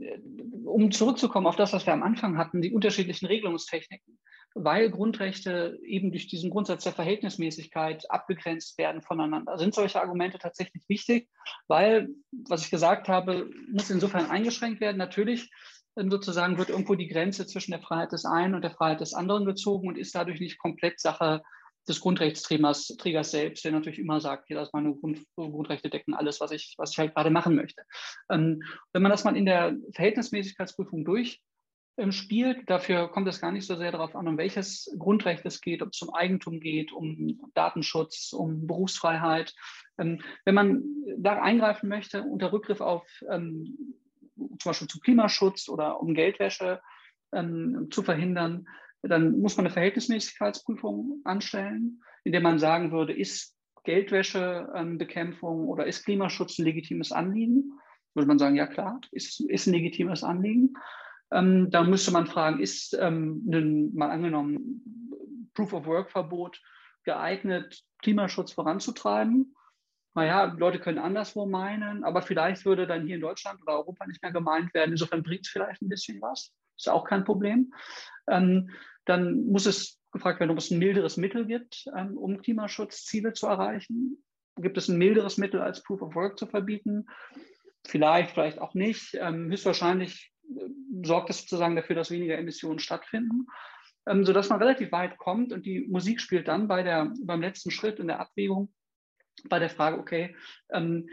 um zurückzukommen auf das, was wir am Anfang hatten, die unterschiedlichen Regelungstechniken, weil Grundrechte eben durch diesen Grundsatz der Verhältnismäßigkeit abgegrenzt werden voneinander. Sind solche Argumente tatsächlich wichtig? Weil, was ich gesagt habe, muss insofern eingeschränkt werden. Natürlich ähm, sozusagen wird irgendwo die Grenze zwischen der Freiheit des einen und der Freiheit des anderen gezogen und ist dadurch nicht komplett Sache des Grundrechtsträgers Trägers selbst, der natürlich immer sagt, ja, dass meine Grund, Grundrechte decken alles, was ich, was ich halt gerade machen möchte. Ähm, wenn man das mal in der Verhältnismäßigkeitsprüfung durchspielt, ähm, dafür kommt es gar nicht so sehr darauf an, um welches Grundrecht es geht, ob es um Eigentum geht, um Datenschutz, um Berufsfreiheit. Ähm, wenn man da eingreifen möchte, unter Rückgriff auf ähm, zum Beispiel zu Klimaschutz oder um Geldwäsche ähm, zu verhindern, dann muss man eine Verhältnismäßigkeitsprüfung anstellen, in der man sagen würde, ist Geldwäschebekämpfung oder ist Klimaschutz ein legitimes Anliegen? Würde man sagen, ja klar, ist, ist ein legitimes Anliegen. Ähm, da müsste man fragen, ist ähm, ein, mal angenommen Proof-of-Work-Verbot geeignet, Klimaschutz voranzutreiben? Naja, Leute können anderswo meinen, aber vielleicht würde dann hier in Deutschland oder Europa nicht mehr gemeint werden. Insofern bringt es vielleicht ein bisschen was. Ist auch kein Problem. Ähm, dann muss es gefragt werden, ob es ein milderes Mittel gibt, ähm, um Klimaschutzziele zu erreichen. Gibt es ein milderes Mittel als Proof of Work zu verbieten? Vielleicht, vielleicht auch nicht. Ähm, höchstwahrscheinlich äh, sorgt es sozusagen dafür, dass weniger Emissionen stattfinden, ähm, sodass man relativ weit kommt und die Musik spielt dann bei der, beim letzten Schritt in der Abwägung bei der Frage, okay, ähm,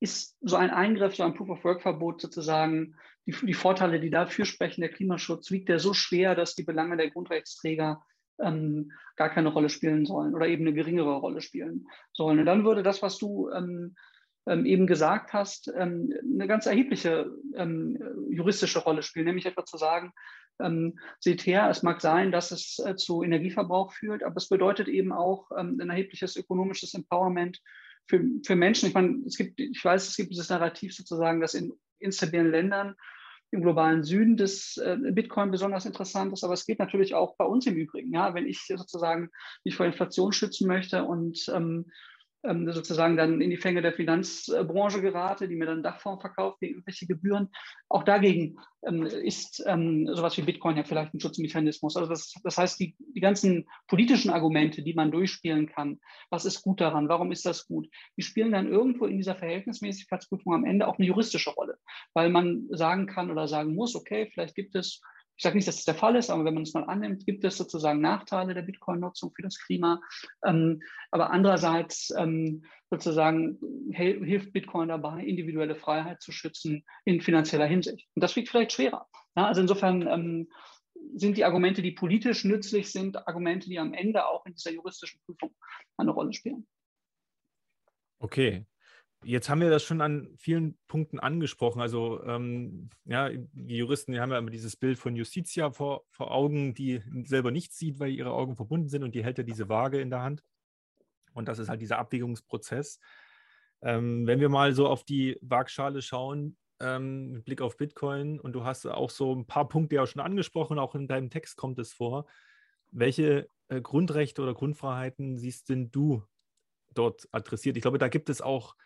ist so ein Eingriff, so ein Proof-of-Work-Verbot sozusagen, die, die, Vorteile, die dafür sprechen, der Klimaschutz, wiegt der so schwer, dass die Belange der Grundrechtsträger ähm, gar keine Rolle spielen sollen oder eben eine geringere Rolle spielen sollen. Und dann würde das, was du ähm, ähm, eben gesagt hast, ähm, eine ganz erhebliche ähm, juristische Rolle spielen, nämlich etwa zu sagen, ähm, seht her, es mag sein, dass es äh, zu Energieverbrauch führt, aber es bedeutet eben auch ähm, ein erhebliches ökonomisches Empowerment für, für Menschen. Ich meine, es gibt, ich weiß, es gibt dieses Narrativ sozusagen, dass in instabilen Ländern im globalen Süden des äh, Bitcoin besonders interessant ist, aber es geht natürlich auch bei uns im Übrigen. Ja, wenn ich sozusagen mich vor Inflation schützen möchte und ähm, ähm, sozusagen dann in die Fänge der Finanzbranche gerate, die mir dann Dachfonds verkauft gegen irgendwelche Gebühren. Auch dagegen ähm, ist ähm, sowas wie Bitcoin ja vielleicht ein Schutzmechanismus. Also das, das heißt, die, die ganzen politischen Argumente, die man durchspielen kann, was ist gut daran, warum ist das gut, die spielen dann irgendwo in dieser Verhältnismäßigkeitsprüfung am Ende auch eine juristische Rolle, weil man sagen kann oder sagen muss, okay, vielleicht gibt es ich sage nicht, dass das der Fall ist, aber wenn man es mal annimmt, gibt es sozusagen Nachteile der Bitcoin-Nutzung für das Klima. Ähm, aber andererseits ähm, sozusagen hilft Bitcoin dabei, individuelle Freiheit zu schützen in finanzieller Hinsicht. Und das wiegt vielleicht schwerer. Ja, also insofern ähm, sind die Argumente, die politisch nützlich sind, Argumente, die am Ende auch in dieser juristischen Prüfung eine Rolle spielen. Okay, Jetzt haben wir das schon an vielen Punkten angesprochen. Also ähm, ja, die Juristen die haben ja immer dieses Bild von Justitia vor, vor Augen, die selber nichts sieht, weil ihre Augen verbunden sind und die hält ja diese Waage in der Hand. Und das ist halt dieser Abwägungsprozess. Ähm, wenn wir mal so auf die Waagschale schauen, ähm, mit Blick auf Bitcoin, und du hast auch so ein paar Punkte ja schon angesprochen, auch in deinem Text kommt es vor. Welche äh, Grundrechte oder Grundfreiheiten siehst denn du dort adressiert? Ich glaube, da gibt es auch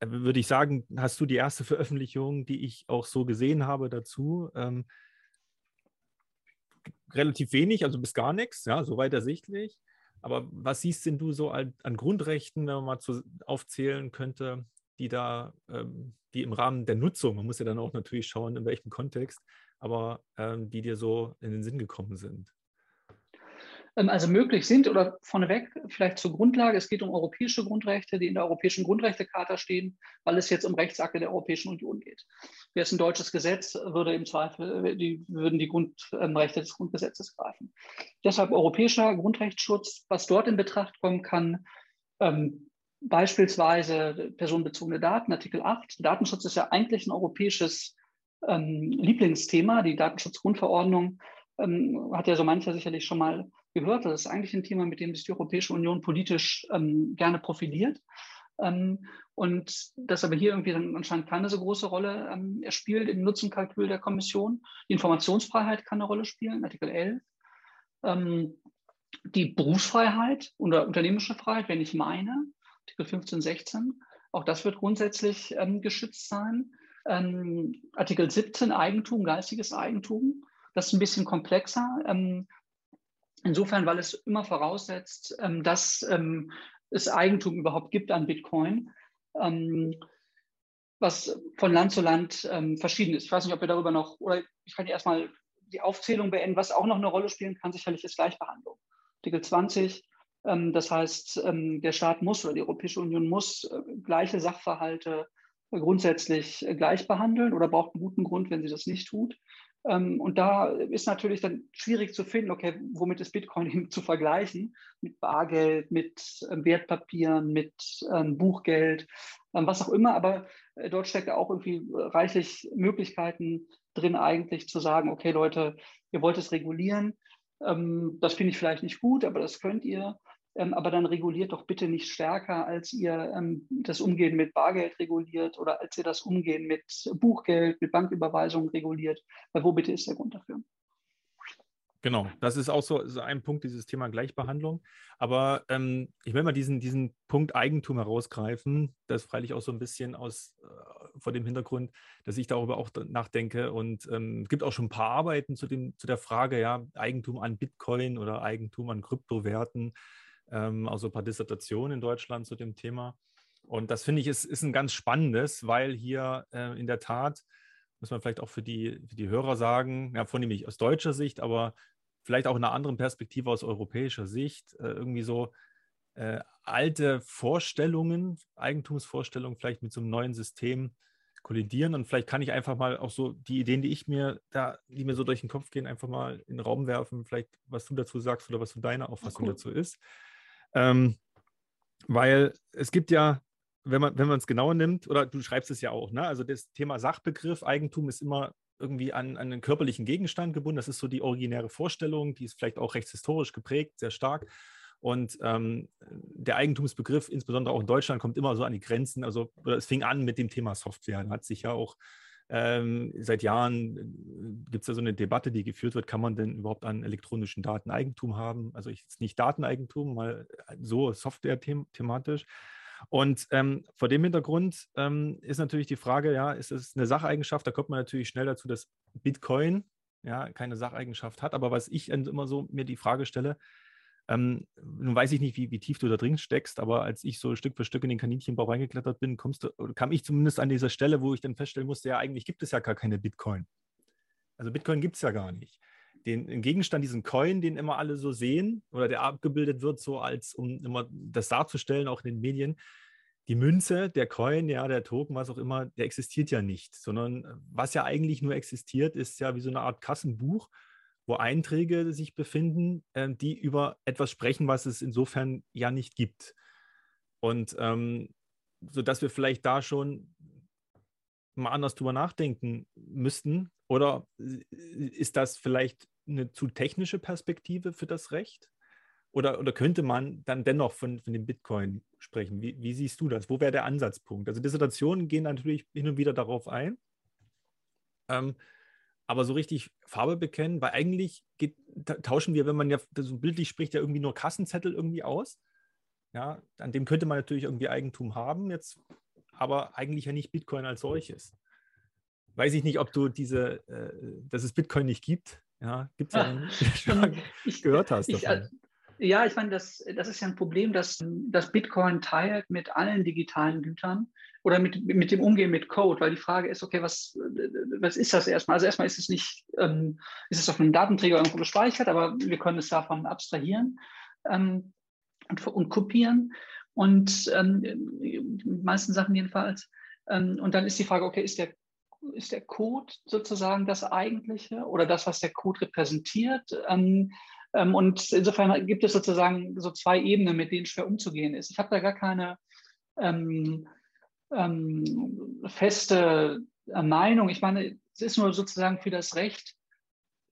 würde ich sagen, hast du die erste Veröffentlichung, die ich auch so gesehen habe dazu. Ähm, relativ wenig, also bis gar nichts, ja, soweit ersichtlich. Aber was siehst denn du so an, an Grundrechten, wenn man mal zu, aufzählen könnte, die da, ähm, die im Rahmen der Nutzung, man muss ja dann auch natürlich schauen, in welchem Kontext, aber ähm, die dir so in den Sinn gekommen sind? Ähm, also möglich sind oder vorneweg vielleicht zur Grundlage. Es geht um europäische Grundrechte, die in der Europäischen Grundrechtecharta stehen, weil es jetzt um Rechtsakte der Europäischen Union geht. Wäre es ein deutsches Gesetz, würde im Zweifel, die, würden die Grundrechte des Grundgesetzes greifen. Deshalb europäischer Grundrechtsschutz, was dort in Betracht kommen kann, ähm, beispielsweise personenbezogene Daten, Artikel 8. Datenschutz ist ja eigentlich ein europäisches ähm, Lieblingsthema. Die Datenschutzgrundverordnung ähm, hat ja so mancher sicherlich schon mal gehört. Das ist eigentlich ein Thema, mit dem sich die Europäische Union politisch ähm, gerne profiliert. Ähm, und das aber hier irgendwie dann anscheinend keine so große Rolle ähm, spielt im Nutzenkalkül der Kommission. Die Informationsfreiheit kann eine Rolle spielen, Artikel 11. Ähm, die Berufsfreiheit oder unternehmerische Freiheit, wenn ich meine, Artikel 15, 16. Auch das wird grundsätzlich ähm, geschützt sein. Ähm, Artikel 17 Eigentum, geistiges Eigentum. Das ist ein bisschen komplexer. Insofern, weil es immer voraussetzt, ähm, dass ähm, es Eigentum überhaupt gibt an Bitcoin, ähm, was von Land zu Land verschieden ist. Ich weiß nicht, ob wir darüber noch, oder ich kann erstmal die Aufzählung beenden. Was auch noch eine Rolle spielen kann, sicherlich ist Gleichbehandlung. Artikel 20 das heißt, der Staat muss oder die Europäische Union muss äh, gleiche Sachverhalte grundsätzlich äh, gleich behandeln oder braucht einen guten Grund, wenn sie das nicht tut. Ähm, und da ist natürlich dann schwierig zu finden, okay, womit ist Bitcoin <laughs> zu vergleichen? Mit Bargeld, mit ähm, Wertpapieren, mit ähm, Buchgeld, was auch immer. Aber äh, dort steckt ja auch irgendwie reichlich Möglichkeiten drin, eigentlich zu sagen, okay, Leute, ihr wollt es regulieren. Das finde ich vielleicht nicht gut, aber das könnt ihr. Ähm, aber dann reguliert doch bitte nicht stärker, als ihr ähm, das Umgehen mit Bargeld reguliert oder als ihr das Umgehen mit Buchgeld, mit Banküberweisungen reguliert. Weil wo bitte ist der Grund dafür? Genau, das ist auch so, so ein Punkt, dieses Thema Gleichbehandlung. Aber ähm, ich will mal diesen, diesen Punkt Eigentum herausgreifen. Das freilich auch so ein bisschen aus äh, vor dem Hintergrund, dass ich darüber auch nachdenke. Und ähm, es gibt auch schon ein paar Arbeiten zu, dem, zu der Frage, ja, Eigentum an Bitcoin oder Eigentum an Kryptowerten ähm, auch so ein paar Dissertationen in Deutschland zu dem Thema. Und das finde ich ist, ist ein ganz spannendes, weil hier äh, in der Tat, muss man vielleicht auch für die, für die Hörer sagen, ja, vornehmlich aus deutscher Sicht, aber vielleicht auch in einer anderen Perspektive aus europäischer Sicht, äh, irgendwie so äh, alte Vorstellungen, Eigentumsvorstellungen vielleicht mit so einem neuen System kollidieren. Und vielleicht kann ich einfach mal auch so die Ideen, die ich mir da, die mir so durch den Kopf gehen, einfach mal in den Raum werfen, vielleicht was du dazu sagst oder was so deine Auffassung cool. dazu ist. Ähm, weil es gibt ja, wenn man wenn es genauer nimmt, oder du schreibst es ja auch, ne? also das Thema Sachbegriff, Eigentum ist immer irgendwie an, an einen körperlichen Gegenstand gebunden. Das ist so die originäre Vorstellung, die ist vielleicht auch rechtshistorisch geprägt, sehr stark. Und ähm, der Eigentumsbegriff, insbesondere auch in Deutschland, kommt immer so an die Grenzen. Also es fing an mit dem Thema Software. Hat sich ja auch ähm, seit Jahren äh, gibt es ja so eine Debatte, die geführt wird, kann man denn überhaupt an elektronischen Daten Eigentum haben? Also ich, jetzt nicht Dateneigentum, mal äh, so Software-thematisch. Und ähm, vor dem Hintergrund ähm, ist natürlich die Frage, ja, ist es eine Sacheigenschaft? Da kommt man natürlich schnell dazu, dass Bitcoin ja keine Sacheigenschaft hat. Aber was ich immer so mir die Frage stelle, ähm, nun weiß ich nicht, wie, wie, tief du da drin steckst, aber als ich so Stück für Stück in den Kaninchenbau reingeklettert bin, kommst du, kam ich zumindest an dieser Stelle, wo ich dann feststellen musste, ja, eigentlich gibt es ja gar keine Bitcoin. Also Bitcoin gibt es ja gar nicht. Den, den, Gegenstand, diesen Coin, den immer alle so sehen oder der abgebildet wird, so als um immer das darzustellen, auch in den Medien, die Münze, der Coin, ja, der Token, was auch immer, der existiert ja nicht, sondern was ja eigentlich nur existiert, ist ja wie so eine Art Kassenbuch, wo Einträge sich befinden, äh, die über etwas sprechen, was es insofern ja nicht gibt. Und ähm, sodass wir vielleicht da schon mal anders drüber nachdenken müssten. Oder ist das vielleicht eine zu technische Perspektive für das Recht? Oder, oder könnte man dann dennoch von, von dem Bitcoin sprechen? Wie, wie siehst du das? Wo wäre der Ansatzpunkt? Also Dissertationen gehen natürlich hin und wieder darauf ein. Ähm, aber so richtig Farbe bekennen, weil eigentlich geht, tauschen wir, wenn man ja so bildlich spricht, ja irgendwie nur Kassenzettel irgendwie aus. Ja, an dem könnte man natürlich irgendwie Eigentum haben, jetzt, aber eigentlich ja nicht Bitcoin als solches. Weiß ich nicht, ob du diese, äh, dass es Bitcoin nicht gibt, ja, gibt es ja, schon <laughs> ich, gehört hast. Ich, davon. Ja, ich meine, das, das ist ja ein Problem, dass das Bitcoin teilt mit allen digitalen Gütern oder mit, mit dem Umgehen mit Code, weil die Frage ist, okay, was, was ist das erstmal? Also erstmal ist es nicht, ähm, ist es auf einem Datenträger irgendwo gespeichert, aber wir können es davon abstrahieren ähm, und, und, kopieren und ähm, die meisten Sachen jedenfalls. Ähm, und dann ist die Frage, okay, ist der ist der Code sozusagen das Eigentliche oder das, was der Code repräsentiert? Ähm, und insofern gibt es sozusagen so zwei Ebenen, mit denen schwer umzugehen ist. Ich habe da gar keine ähm, ähm, feste äh, Meinung. Ich meine, es ist nur sozusagen für das Recht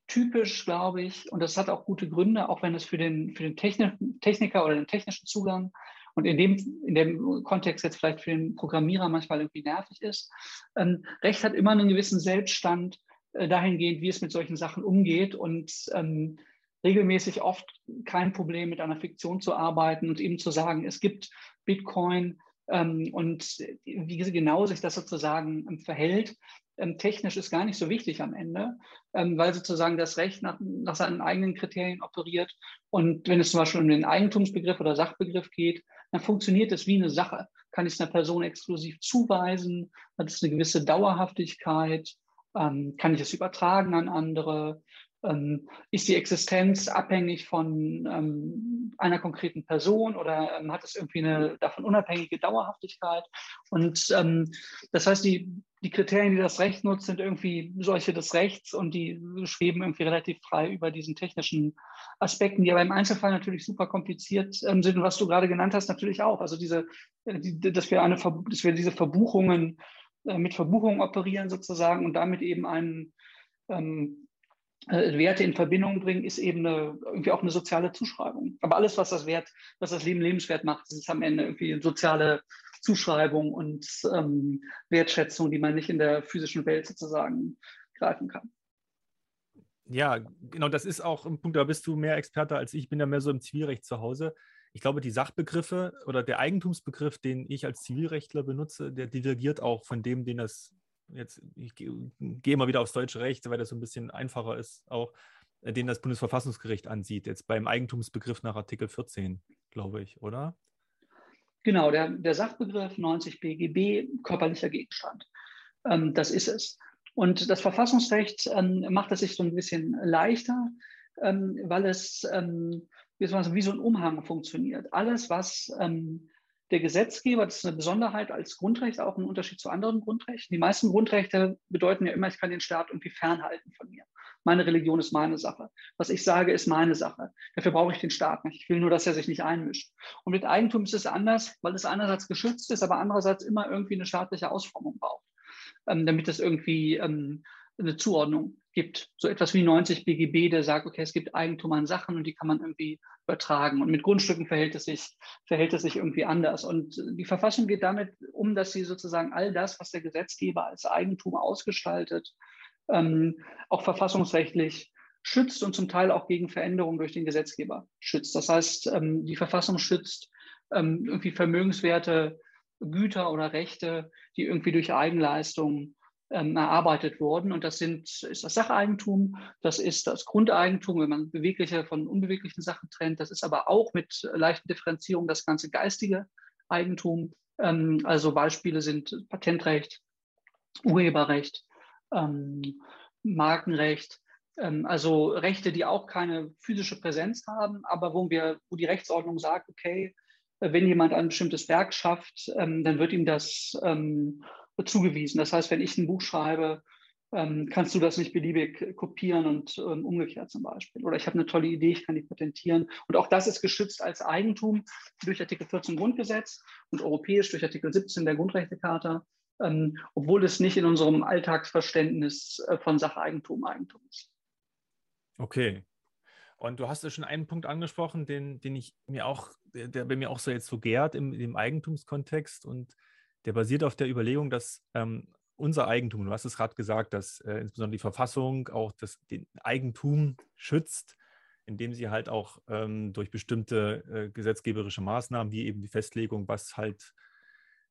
typisch, glaube ich, und das hat auch gute Gründe, auch wenn es für den, für den Techniker oder den technischen Zugang und in dem, in dem Kontext jetzt vielleicht für den Programmierer manchmal irgendwie nervig ist. Ähm, Recht hat immer einen gewissen Selbststand äh, dahingehend, wie es mit solchen Sachen umgeht und ähm, regelmäßig oft kein Problem mit einer Fiktion zu arbeiten und eben zu sagen, es gibt Bitcoin Ähm, und wie genau sich das sozusagen ähm, verhält, ähm, technisch ist gar nicht so wichtig am Ende, weil sozusagen das Recht nach, nach seinen eigenen Kriterien operiert. Und wenn es zum Beispiel um den Eigentumsbegriff oder Sachbegriff geht, dann funktioniert es wie eine Sache. Kann ich es einer Person exklusiv zuweisen? Hat es eine gewisse Dauerhaftigkeit? kann ich es übertragen an andere? Ähm, ist die Existenz abhängig von ähm, einer konkreten Person oder ähm, hat es irgendwie eine davon unabhängige Dauerhaftigkeit? Und ähm, das heißt, die, die Kriterien, die das Recht nutzt, sind irgendwie solche des Rechts und die schweben irgendwie relativ frei über diesen technischen Aspekten, die aber im Einzelfall natürlich super kompliziert ähm, sind und was du gerade genannt hast, natürlich auch. Also diese, äh, die, dass wir eine, dass wir diese Verbuchungen äh, mit Verbuchungen operieren sozusagen und damit eben einen ähm, äh, Werte in Verbindung bringen, ist eben eine, irgendwie auch eine soziale Zuschreibung. Aber alles, was das Wert, was das Leben lebenswert macht, ist am Ende irgendwie eine soziale Zuschreibung und ähm, Wertschätzung, die man nicht in der physischen Welt sozusagen greifen kann. Ja, genau, das ist auch ein Punkt, da bist du mehr Experte als ich, ich bin ja mehr so im Zivilrecht zu Hause. Ich glaube, die Sachbegriffe oder der Eigentumsbegriff, den ich als Zivilrechtler benutze, der divergiert auch von dem, den das jetzt, ich gehe mal wieder aufs deutsche Recht, weil das so ein bisschen einfacher ist, auch äh, den das Bundesverfassungsgericht ansieht, jetzt beim Eigentumsbegriff nach Artikel 14, glaube ich, oder? Genau, der, der Sachbegriff 90 BGB, körperlicher Gegenstand. Ähm, das ist es. Und das Verfassungsrecht ähm, macht es sich so ein bisschen leichter, ähm, weil es ähm, wie so ein Umhang funktioniert. Alles, was ähm, der Gesetzgeber, das ist eine Besonderheit als Grundrecht, auch ein Unterschied zu anderen Grundrechten. Die meisten Grundrechte bedeuten ja immer, ich kann den Staat irgendwie fernhalten von mir. Meine Religion ist meine Sache. Was ich sage, ist meine Sache. Dafür brauche ich den Staat nicht. Ich will nur, dass er sich nicht einmischt. Und mit Eigentum ist es anders, weil es einerseits geschützt ist, aber andererseits immer irgendwie eine staatliche Ausformung braucht, ähm, damit es irgendwie ähm, eine Zuordnung gibt. So etwas wie 90 BGB, der sagt, okay, es gibt Eigentum an Sachen und die kann man irgendwie übertragen. Und mit Grundstücken verhält es sich, verhält es sich irgendwie anders. Und die Verfassung geht damit um, dass sie sozusagen all das, was der Gesetzgeber als Eigentum ausgestaltet, ähm, auch verfassungsrechtlich schützt und zum Teil auch gegen Veränderungen durch den Gesetzgeber schützt. Das heißt, ähm, die Verfassung schützt ähm, irgendwie vermögenswerte Güter oder Rechte, die irgendwie durch Eigenleistung ähm, erarbeitet wurden. Und das sind, ist das Sacheigentum, das ist das Grundeigentum, wenn man bewegliche von unbeweglichen Sachen trennt. Das ist aber auch mit leichten Differenzierungen das ganze geistige Eigentum. Ähm, also Beispiele sind Patentrecht, Urheberrecht, ähm, Markenrecht, also Rechte, die auch keine physische Präsenz haben, aber wo wir, wo die Rechtsordnung sagt, okay, wenn jemand ein bestimmtes Werk schafft, dann wird ihm das zugewiesen. Das heißt, wenn ich ein Buch schreibe, ähm, kannst du das nicht beliebig kopieren und ähm, umgekehrt zum Beispiel. Oder ich habe eine tolle Idee, ich kann die patentieren. Und auch das ist geschützt als Eigentum durch Artikel 14 Grundgesetz und europäisch durch Artikel 17 der Grundrechtecharta, ähm, obwohl es nicht in unserem Alltagsverständnis äh, von Sacheigentum Eigentum ist. Okay. Und du hast ja schon einen Punkt angesprochen, den, den ich mir auch, der, bei mir auch so jetzt so gärt im, im Eigentumskontext und der basiert auf der Überlegung, dass ähm, unser Eigentum, du hast es gerade gesagt, dass äh, insbesondere die Verfassung auch das, den Eigentum schützt, indem sie halt auch ähm, durch bestimmte äh, gesetzgeberische Maßnahmen, wie eben die Festlegung, was halt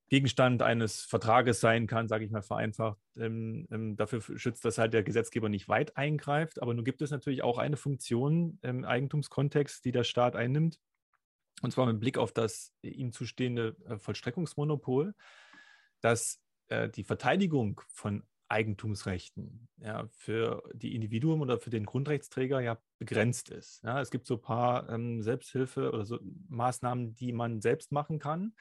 Gegenstand eines Vertrages sein kann, sage ich mal vereinfacht, ähm, ähm, dafür schützt, dass halt der Gesetzgeber nicht weit eingreift. Aber nun gibt es natürlich auch eine Funktion im Eigentumskontext, die der Staat einnimmt, und zwar mit Blick auf das ihm zustehende äh, Vollstreckungsmonopol dass äh, die Verteidigung von Eigentumsrechten ja, für die Individuen oder für den Grundrechtsträger ja begrenzt ist. Ja, es gibt so ein paar ähm, Selbsthilfe oder so Maßnahmen, die man selbst machen kann,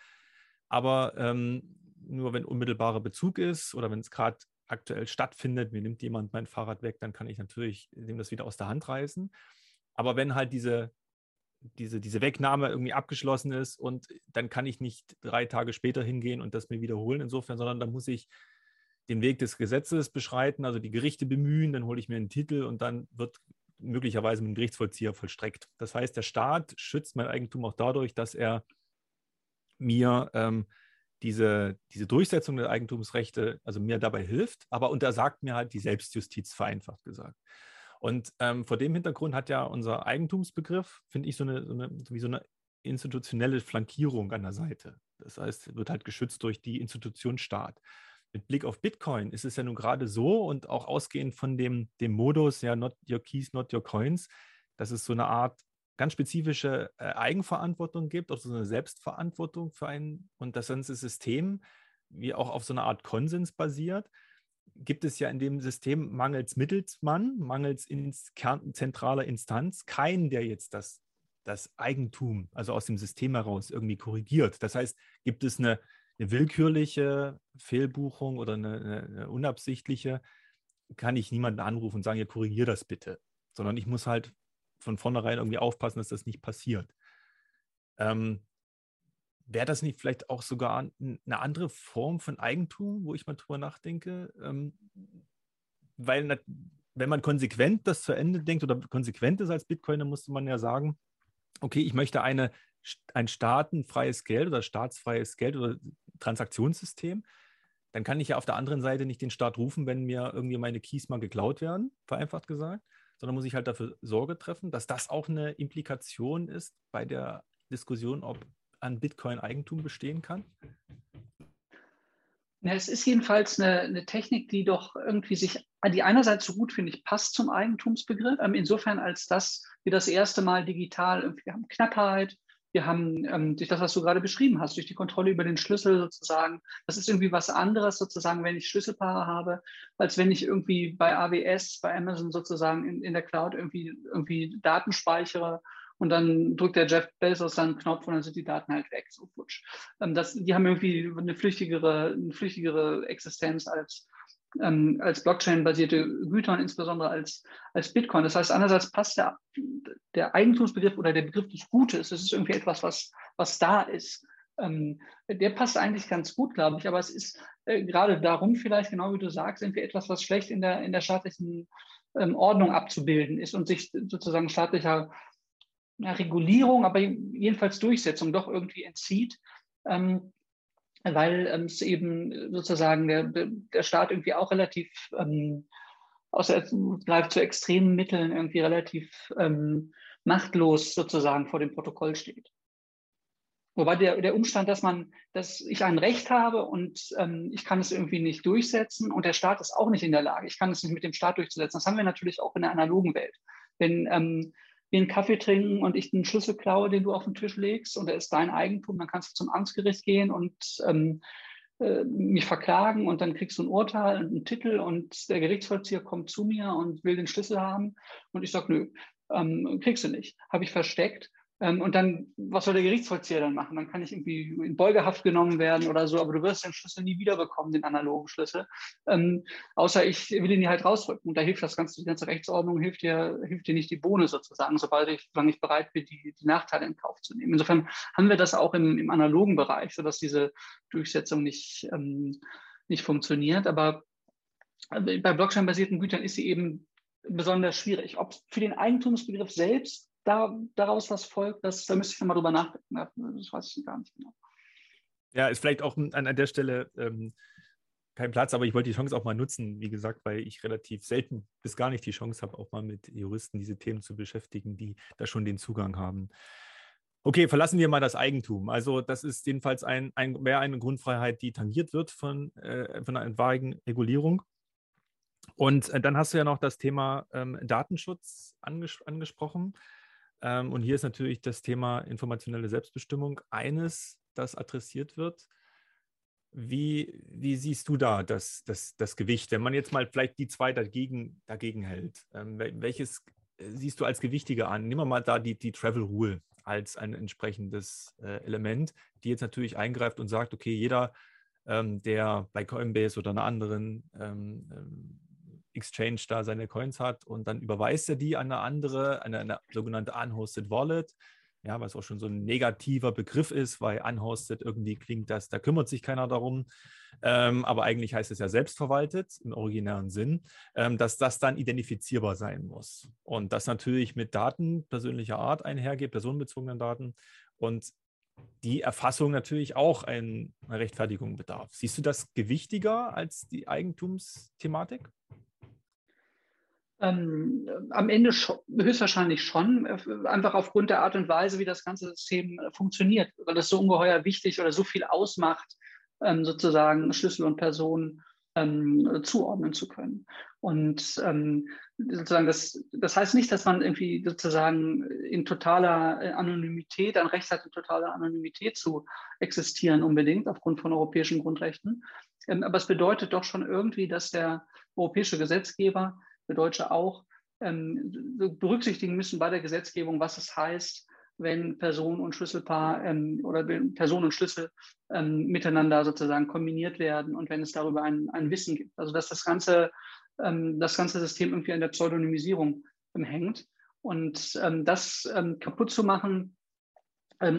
aber ähm, nur wenn unmittelbarer Bezug ist oder wenn es gerade aktuell stattfindet, mir nimmt jemand mein Fahrrad weg, dann kann ich natürlich dem das wieder aus der Hand reißen. Aber wenn halt diese diese, diese Wegnahme irgendwie abgeschlossen ist und dann kann ich nicht drei Tage später hingehen und das mir wiederholen insofern, sondern dann muss ich den Weg des Gesetzes beschreiten, also die Gerichte bemühen, dann hole ich mir einen Titel und dann wird möglicherweise mit dem Gerichtsvollzieher vollstreckt. Das heißt, der Staat schützt mein Eigentum auch dadurch, dass er mir ähm, diese, diese Durchsetzung der Eigentumsrechte, also mir dabei hilft, aber untersagt mir halt die Selbstjustiz, vereinfacht gesagt. Und ähm, vor dem Hintergrund hat ja unser Eigentumsbegriff, finde ich, so eine, so eine, wie so eine institutionelle Flankierung an der Seite. Das heißt, wird halt geschützt durch die Institution Staat. Mit Blick auf Bitcoin ist es ja nun gerade so und auch ausgehend von dem, dem Modus, ja, not your keys, not your coins, dass es so eine Art ganz spezifische äh, Eigenverantwortung gibt, auch so eine Selbstverantwortung für ein und das ganze System, wie auch auf so eine Art Konsens basiert, gibt es ja in dem System mangels Mittelsmann, mangels ins Kern, zentraler Instanz keinen, der jetzt das, das Eigentum, also aus dem System heraus irgendwie korrigiert. Das heißt, gibt es eine, eine willkürliche Fehlbuchung oder eine, eine, unabsichtliche, kann ich niemanden anrufen und sagen, ja, korrigier das bitte, sondern ich muss halt von vornherein irgendwie aufpassen, dass das nicht passiert. Ähm, Wäre das nicht vielleicht auch sogar eine andere Form von Eigentum, wo ich mal drüber nachdenke? Ähm, weil, wenn man konsequent das zu Ende denkt oder konsequent ist als Bitcoiner, musste man ja sagen, okay, ich möchte eine, ein staatenfreies Geld oder staatsfreies Geld oder Transaktionssystem. Dann kann ich ja auf der anderen Seite nicht den Staat rufen, wenn mir irgendwie meine Keys mal geklaut werden, vereinfacht gesagt, sondern muss ich halt dafür Sorge treffen, dass das auch eine Implikation ist bei der Diskussion, ob an Bitcoin-Eigentum bestehen kann? Ja, es ist jedenfalls eine, eine, Technik, die doch irgendwie sich, die einerseits so gut, finde ich, passt zum Eigentumsbegriff, ähm, insofern als dass wir das erste Mal digital, wir haben Knappheit, wir haben ähm, durch das, was du gerade beschrieben hast, durch die Kontrolle über den Schlüssel sozusagen, das ist irgendwie was anderes sozusagen, wenn ich Schlüsselpaare habe, als wenn ich irgendwie bei AWS, bei Amazon sozusagen in, in der Cloud irgendwie, irgendwie Daten speichere und dann drückt der Jeff Bezos dann einen Knopf und dann sind die Daten halt weg, so futsch. Ähm, das, die haben irgendwie eine flüchtigere, eine flüchtigere Existenz als, ähm, als Blockchain-basierte Güter und insbesondere als, als Bitcoin. Das heißt, einerseits passt der, der Eigentumsbegriff oder der Begriff des Gutes, das ist irgendwie etwas, was, was da ist. Ähm, der passt eigentlich ganz gut, glaube ich, aber es ist äh, gerade darum vielleicht, genau wie du sagst, irgendwie etwas, was schlecht in der, in der staatlichen ähm, Ordnung abzubilden ist und sich sozusagen staatlicher Regulierung, aber jedenfalls Durchsetzung doch irgendwie entzieht, ähm, weil ähm, es eben sozusagen der, der Staat irgendwie auch relativ, ähm, außer er greift zu extremen Mitteln, irgendwie relativ ähm, machtlos sozusagen vor dem Protokoll steht. Wobei der, der Umstand, dass man, dass ich ein Recht habe und ähm, ich kann es irgendwie nicht durchsetzen und der Staat ist auch nicht in der Lage, ich kann es nicht mit dem Staat durchzusetzen. Das haben wir natürlich auch in der analogen Welt. Wenn ähm, wir einen Kaffee trinken und ich den Schlüssel klaue, den du auf den Tisch legst und er ist dein Eigentum, dann kannst du zum Amtsgericht gehen und ähm, äh, mich verklagen und dann kriegst du ein Urteil und einen Titel und der Gerichtsvollzieher kommt zu mir und will den Schlüssel haben und ich sage, nö, ähm, kriegst du nicht. Habe ich versteckt und dann, was soll der Gerichtsvollzieher dann machen? Dann kann ich irgendwie in Beugehaft genommen werden oder so, aber du wirst den Schlüssel nie wiederbekommen, den analogen Schlüssel. Ähm, außer ich will ihn halt rausrücken. Und da hilft das ganze, die ganze Rechtsordnung, hilft dir, hilft dir nicht die Bohne sozusagen, sobald ich, solange ich bereit bin, die, die Nachteile in Kauf zu nehmen. Insofern haben wir das auch im, im analogen Bereich, sodass diese Durchsetzung nicht, ähm, nicht funktioniert. Aber äh, bei Blockchain-basierten Gütern ist sie eben besonders schwierig. Ob für den Eigentumsbegriff selbst da, daraus was folgt, das, da müsste ich nochmal drüber nachdenken. Das weiß ich gar nicht genau. Ja, ist vielleicht auch an, an der Stelle ähm, kein Platz, aber ich wollte die Chance auch mal nutzen, wie gesagt, weil ich relativ selten bis gar nicht die Chance habe, auch mal mit Juristen diese Themen zu beschäftigen, die da schon den Zugang haben. Okay, verlassen wir mal das Eigentum. Also das ist jedenfalls ein, ein, wäre eine Grundfreiheit, die tangiert wird von, äh, von einer etwaigen Regulierung. Und äh, dann hast du ja noch das Thema ähm, Datenschutz anges angesprochen. Ähm, und hier ist natürlich das Thema informationelle Selbstbestimmung eines, das adressiert wird. Wie, wie siehst du da das, das, das Gewicht, wenn man jetzt mal vielleicht die zwei dagegen, dagegen hält? Ähm, welches äh, siehst du als gewichtiger an? Nehmen wir mal da die, die Travel Rule als ein entsprechendes äh, Element, die jetzt natürlich eingreift und sagt, okay, jeder, ähm, der bei Coinbase oder einer anderen ähm, ähm Exchange da seine Coins hat und dann überweist er die an eine andere, eine, eine sogenannte Unhosted Wallet. Ja, was auch schon so ein negativer Begriff ist, weil unhosted irgendwie klingt das, da kümmert sich keiner darum. Ähm, aber eigentlich heißt es ja selbstverwaltet im originären Sinn, ähm, dass das dann identifizierbar sein muss. Und das natürlich mit Daten persönlicher Art einhergeht, personenbezogenen Daten. Und die Erfassung natürlich auch einer Rechtfertigung bedarf. Siehst du das gewichtiger als die Eigentumsthematik? Ähm, am Ende höchstwahrscheinlich schon, äh, einfach aufgrund der Art und Weise, wie das ganze System äh, funktioniert, weil das so ungeheuer wichtig oder so viel ausmacht, ähm, sozusagen Schlüssel und Personen ähm, zuordnen zu können. Und ähm, sozusagen das, das heißt nicht, dass man irgendwie sozusagen in totaler äh, Anonymität, ein Recht hat, in totaler Anonymität zu existieren unbedingt, aufgrund von europäischen Grundrechten. Ähm, aber es bedeutet doch schon irgendwie, dass der europäische Gesetzgeber für Deutsche auch, ähm, berücksichtigen müssen bei der Gesetzgebung, was es heißt, wenn Person und Schlüsselpaar ähm, oder Person und Schlüssel ähm, miteinander sozusagen kombiniert werden und wenn es darüber ein, ein Wissen gibt. Also dass das ganze, ähm, das ganze System irgendwie an der Pseudonymisierung ähm, hängt. Und ähm, das ähm, kaputt zu machen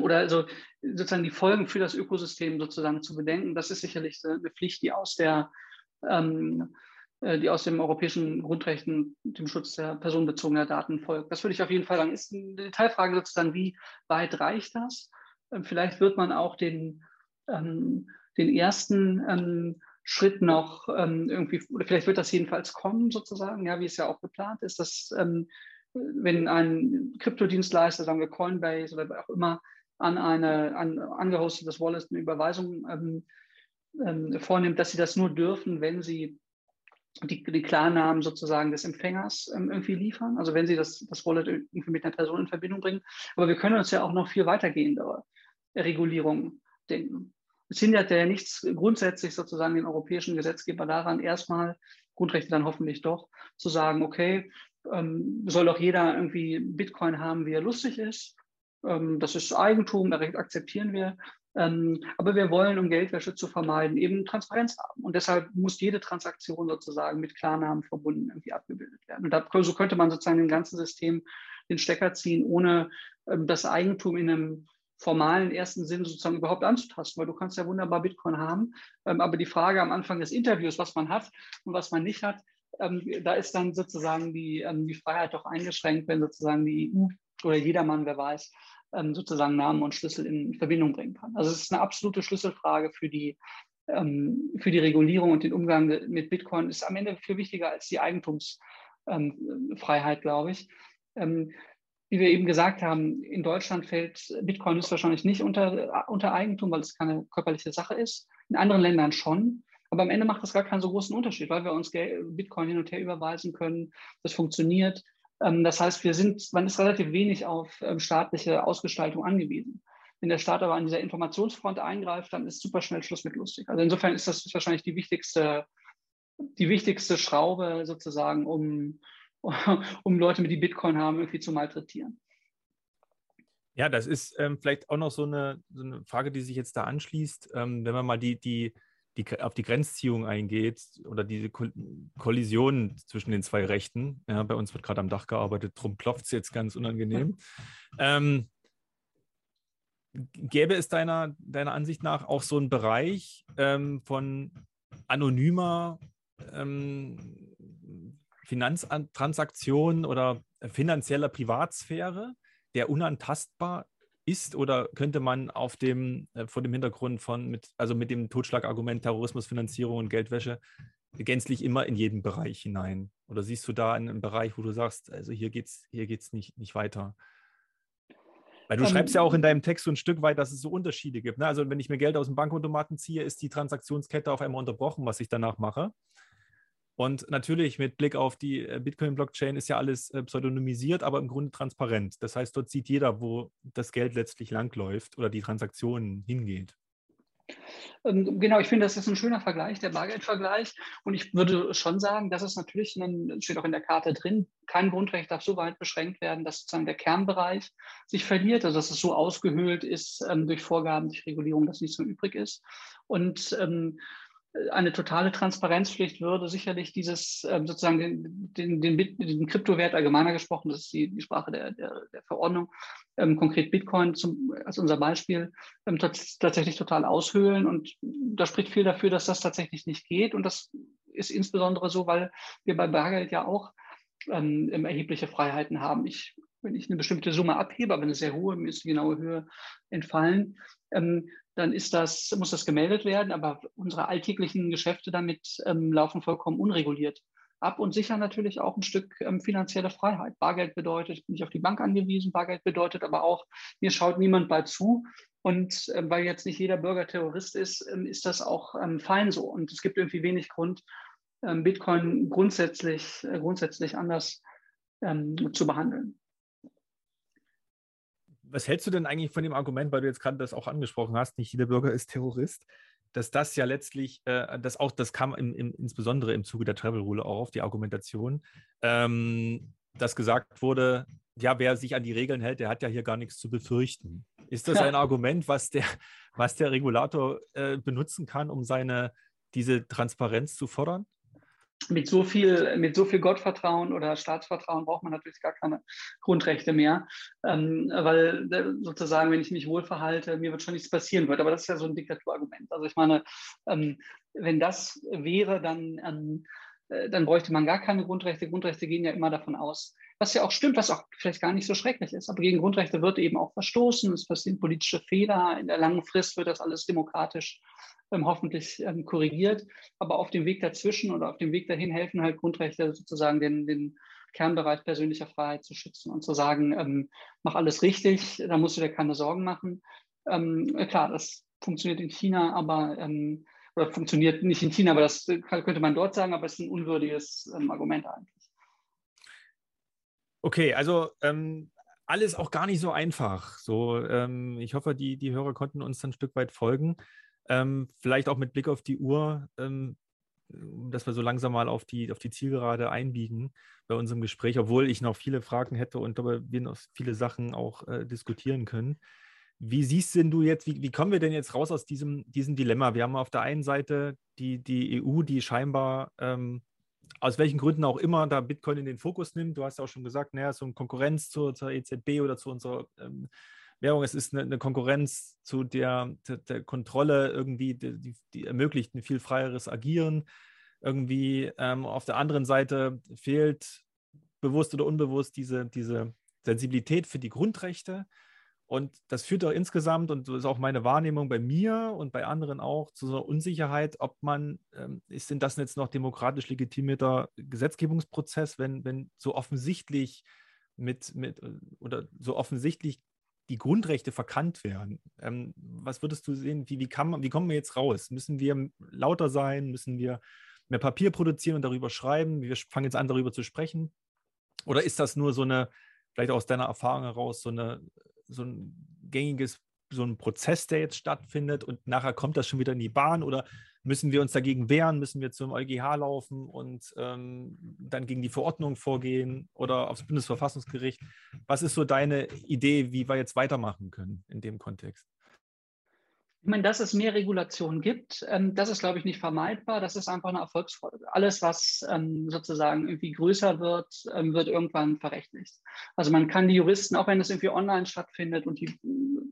oder also sozusagen die Folgen für das Ökosystem sozusagen zu bedenken, das ist sicherlich eine Pflicht, die aus der äh, die aus den europäischen Grundrechten, dem Schutz der personenbezogenen Daten folgt. Das würde ich auf jeden Fall sagen. Ist eine Detailfrage sozusagen, wie weit reicht das? Ähm, vielleicht wird man auch den, ähm, den ersten ähm, Schritt noch ähm, irgendwie, oder vielleicht wird das jedenfalls kommen sozusagen, ja, wie es ja auch geplant ist, dass ähm, wenn ein Kryptodienstleister, sagen wir Coinbase oder auch immer, an eine an angehostetes Wallet eine Überweisung ähm, vornimmt, dass sie das nur dürfen, wenn sie die, die Klarnamen sozusagen des Empfängers ähm, irgendwie liefern, also wenn sie das, das Wallet irgendwie mit einer Person in Verbindung bringen. Aber wir können uns ja auch noch viel weitergehendere Regulierungen denken. Es hindert ja nichts grundsätzlich sozusagen den europäischen Gesetzgeber daran, erstmal, Grundrechte dann hoffentlich doch, zu sagen, okay, ähm, soll doch jeder irgendwie Bitcoin haben, wie er lustig ist. Ähm, das ist Eigentum, akzeptieren wir. Ähm, aber wir wollen, um Geldwäsche zu vermeiden, eben Transparenz haben. Und deshalb muss jede Transaktion sozusagen mit Klarnamen verbunden irgendwie abgebildet werden. Und da, so könnte man sozusagen im ganzen System den Stecker ziehen, ohne ähm, das Eigentum in einem formalen ersten Sinn sozusagen überhaupt anzutasten, weil du kannst ja wunderbar Bitcoin haben. Ähm, aber die Frage am Anfang des Interviews, was man hat und was man nicht hat, ähm, da ist dann sozusagen die, ähm, die Freiheit doch eingeschränkt, wenn sozusagen die EU oder jedermann, wer weiß, sozusagen Namen und Schlüssel in Verbindung bringen kann. Also es ist eine absolute Schlüsselfrage für die, ähm, für die Regulierung und den Umgang mit Bitcoin. Ist am Ende viel wichtiger als die Eigentumsfreiheit, ähm, glaube ich. wie wir eben gesagt haben, in Deutschland fällt Bitcoin ist wahrscheinlich nicht unter, unter Eigentum, weil es keine körperliche Sache ist. In anderen Ländern schon. Aber am Ende macht das gar keinen so großen Unterschied, weil wir uns Bitcoin hin und her überweisen können. Das funktioniert. Ähm, das heißt, wir sind, man ist relativ wenig auf ähm, staatliche Ausgestaltung angewiesen. Wenn der Staat aber an dieser Informationsfront eingreift, dann ist super schnell Schluss mit lustig. Also insofern ist das wahrscheinlich die wichtigste, die wichtigste Schraube sozusagen, um, <laughs> um Leute, die Bitcoin haben, irgendwie zu malträtieren. Ja, das ist ähm, vielleicht auch noch so eine, so eine, Frage, die sich jetzt da anschließt. Ähm, wenn man mal die, die die, auf die Grenzziehung eingeht oder diese Kollision zwischen den zwei Rechten. Ja, bei uns wird gerade am Dach gearbeitet, drum klopft es jetzt ganz unangenehm. <laughs> Ähm, gäbe es deiner, deiner Ansicht nach auch so einen Bereich ähm, von anonymer ähm, Finanztransaktion oder finanzieller Privatsphäre, der unantastbar ist oder könnte man auf dem, äh, vor dem Hintergrund von, mit, also mit dem Totschlagargument Terrorismusfinanzierung und Geldwäsche gänzlich immer in jeden Bereich hinein? Oder siehst du da einen Bereich, wo du sagst, also hier geht es hier geht's nicht, nicht weiter? Weil du um, schreibst ja auch in deinem Text so ein Stück weit, dass es so Unterschiede gibt. Ne? Also wenn ich mir Geld aus dem Bankautomaten ziehe, ist die Transaktionskette auf einmal unterbrochen, was ich danach mache. Und natürlich mit Blick auf die äh, Bitcoin-Blockchain ist ja alles äh, pseudonymisiert, aber im Grunde transparent. Das heißt, dort sieht jeder, wo das Geld letztlich langläuft oder die Transaktion hingeht. Ähm, genau, ich finde, das ist ein schöner Vergleich, der Bargeldvergleich. Und ich würde schon sagen, dass es natürlich, ein, steht auch in der Karte drin, kein Grundrecht darf so weit beschränkt werden, dass sozusagen der Kernbereich sich verliert, also dass es so ausgehöhlt ist ähm, durch Vorgaben, durch Regulierung, dass nichts mehr übrig ist. Und ähm, eine totale Transparenzpflicht würde sicherlich dieses ähm, sozusagen den, den, den, den Kryptowert allgemeiner gesprochen, das ist die, die Sprache der, der, der Verordnung, ähm, konkret Bitcoin zum, als unser Beispiel, ähm, tatsächlich total aushöhlen. Und da spricht viel dafür, dass das tatsächlich nicht geht. Und das ist insbesondere so, weil wir bei Bargeld ja auch ähm, erhebliche Freiheiten haben. Ich, wenn ich eine bestimmte Summe abhebe, aber eine sehr hohe, mir ist die genaue Höhe entfallen, ähm, dann ist das, muss das gemeldet werden, aber unsere alltäglichen Geschäfte damit ähm, laufen vollkommen unreguliert ab und sichern natürlich auch ein Stück ähm, finanzielle Freiheit. Bargeld bedeutet, ich bin nicht auf die Bank angewiesen, Bargeld bedeutet aber auch, mir schaut niemand bei zu. Und äh, weil jetzt nicht jeder Bürger Terrorist ist, ähm, ist das auch ähm, fein so. Und es gibt irgendwie wenig Grund, ähm, Bitcoin grundsätzlich, äh, grundsätzlich anders ähm, zu behandeln. Was hältst du denn eigentlich von dem Argument, weil du jetzt gerade das auch angesprochen hast, nicht jeder Bürger ist Terrorist? dass das ja letztlich, äh, das auch, das kam im, im, insbesondere im Zuge der Travel Rule auch auf die Argumentation, ähm, dass gesagt wurde, ja, wer sich an die Regeln hält, der hat ja hier gar nichts zu befürchten. Ist das ein <laughs> Argument, was der, was der Regulator äh, benutzen kann, um seine, diese Transparenz zu fordern? Mit so viel, mit so viel Gottvertrauen oder Staatsvertrauen braucht man natürlich gar keine Grundrechte mehr, ähm, weil äh, sozusagen, wenn ich mich wohl verhalte, mir wird schon nichts passieren wird. Aber das ist ja so ein Diktaturargument. Also ich meine, ähm, wenn das wäre, dann, ähm, äh, dann bräuchte man gar keine Grundrechte. Grundrechte gehen ja immer davon aus, was ja auch stimmt, was auch vielleicht gar nicht so schrecklich ist. Aber gegen Grundrechte wird eben auch verstoßen. Es passieren politische Fehler. In der langen Frist wird das alles demokratisch ähm, hoffentlich ähm, korrigiert. Aber auf dem Weg dazwischen oder auf dem Weg dahin helfen halt Grundrechte sozusagen den, den Kernbereich persönlicher Freiheit zu schützen und zu sagen, ähm, mach alles richtig, da musst du dir keine Sorgen machen. Ähm, klar, das funktioniert in China, aber ähm, oder funktioniert nicht in China, aber das könnte man dort sagen, aber es ist ein unwürdiges ähm, Argument eigentlich. Okay, also ähm, alles auch gar nicht so einfach. So, ähm, ich hoffe, die, die Hörer konnten uns ein Stück weit folgen. Ähm, vielleicht auch mit Blick auf die Uhr, ähm, dass wir so langsam mal auf die, auf die Zielgerade einbiegen bei unserem Gespräch, obwohl ich noch viele Fragen hätte und aber wir noch viele Sachen auch äh, diskutieren können. Wie siehst denn du jetzt, wie, wie kommen wir denn jetzt raus aus diesem, diesem Dilemma? Wir haben auf der einen Seite die, die EU, die scheinbar ähm, aus welchen Gründen auch immer da Bitcoin in den Fokus nimmt. Du hast ja auch schon gesagt, naja, so eine Konkurrenz zur, zur EZB oder zu unserer ähm, Währung. Es ist eine, eine Konkurrenz zu der, der, der Kontrolle irgendwie, die, die, ermöglicht ein viel freieres Agieren. Irgendwie ähm, auf der anderen Seite fehlt bewusst oder unbewusst diese, diese Sensibilität für die Grundrechte. Und das führt auch insgesamt, und so ist auch meine Wahrnehmung bei mir und bei anderen auch, zu so einer Unsicherheit, ob man, ähm, ist denn das jetzt noch demokratisch legitimierter Gesetzgebungsprozess, wenn, wenn so offensichtlich mit, mit oder so offensichtlich die Grundrechte verkannt werden. Ähm, was würdest du sehen, wie, wie, kann man, wie kommen wir jetzt raus? Müssen wir lauter sein? Müssen wir mehr Papier produzieren und darüber schreiben? Wir fangen jetzt an, darüber zu sprechen. Oder ist das nur so eine, vielleicht aus deiner Erfahrung heraus, so eine so ein gängiges, so ein Prozess, der jetzt stattfindet und nachher kommt das schon wieder in die Bahn oder müssen wir uns dagegen wehren, müssen wir zum EuGH laufen und ähm, dann gegen die Verordnung vorgehen oder aufs Bundesverfassungsgericht? Was ist so deine Idee, wie wir jetzt weitermachen können in dem Kontext? Ich meine, dass es mehr Regulation gibt, ähm, das ist, glaube ich, nicht vermeidbar. Das ist einfach eine Erfolgsfolge. Alles, was ähm, sozusagen irgendwie größer wird, ähm, wird irgendwann verrechtlicht. Also man kann die Juristen, auch wenn es irgendwie online stattfindet und die,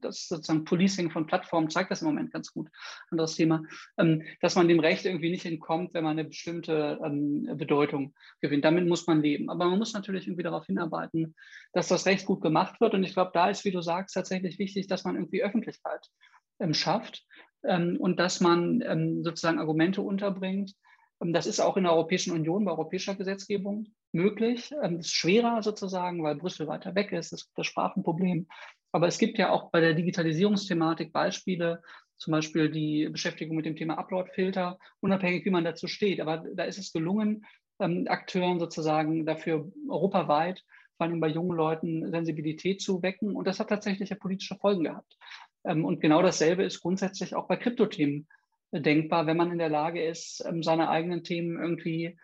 das sozusagen Policing von Plattformen zeigt das im Moment ganz gut, anderes Thema, ähm, dass man dem Recht irgendwie nicht entkommt, wenn man eine bestimmte ähm, Bedeutung gewinnt. Damit muss man leben. Aber man muss natürlich irgendwie darauf hinarbeiten, dass das Recht gut gemacht wird. Und ich glaube, da ist, wie du sagst, tatsächlich wichtig, dass man irgendwie Öffentlichkeit schafft ähm, und dass man ähm, sozusagen Argumente unterbringt. das ist auch in der Europäischen Union bei europäischer Gesetzgebung möglich. das ist schwerer sozusagen, weil Brüssel weiter weg ist, es gibt das Sprachenproblem. Aber es gibt ja auch bei der Digitalisierungsthematik Beispiele, zum Beispiel die Beschäftigung mit dem Thema Uploadfilter, unabhängig wie man dazu steht. Aber da ist es gelungen, Akteuren sozusagen dafür europaweit, vor allem bei jungen Leuten, Sensibilität zu wecken. Und das hat tatsächlich politische Folgen gehabt. Ähm, und genau dasselbe ist grundsätzlich auch bei Kryptothemen denkbar, wenn man in der Lage ist, ähm, seine eigenen Themen irgendwie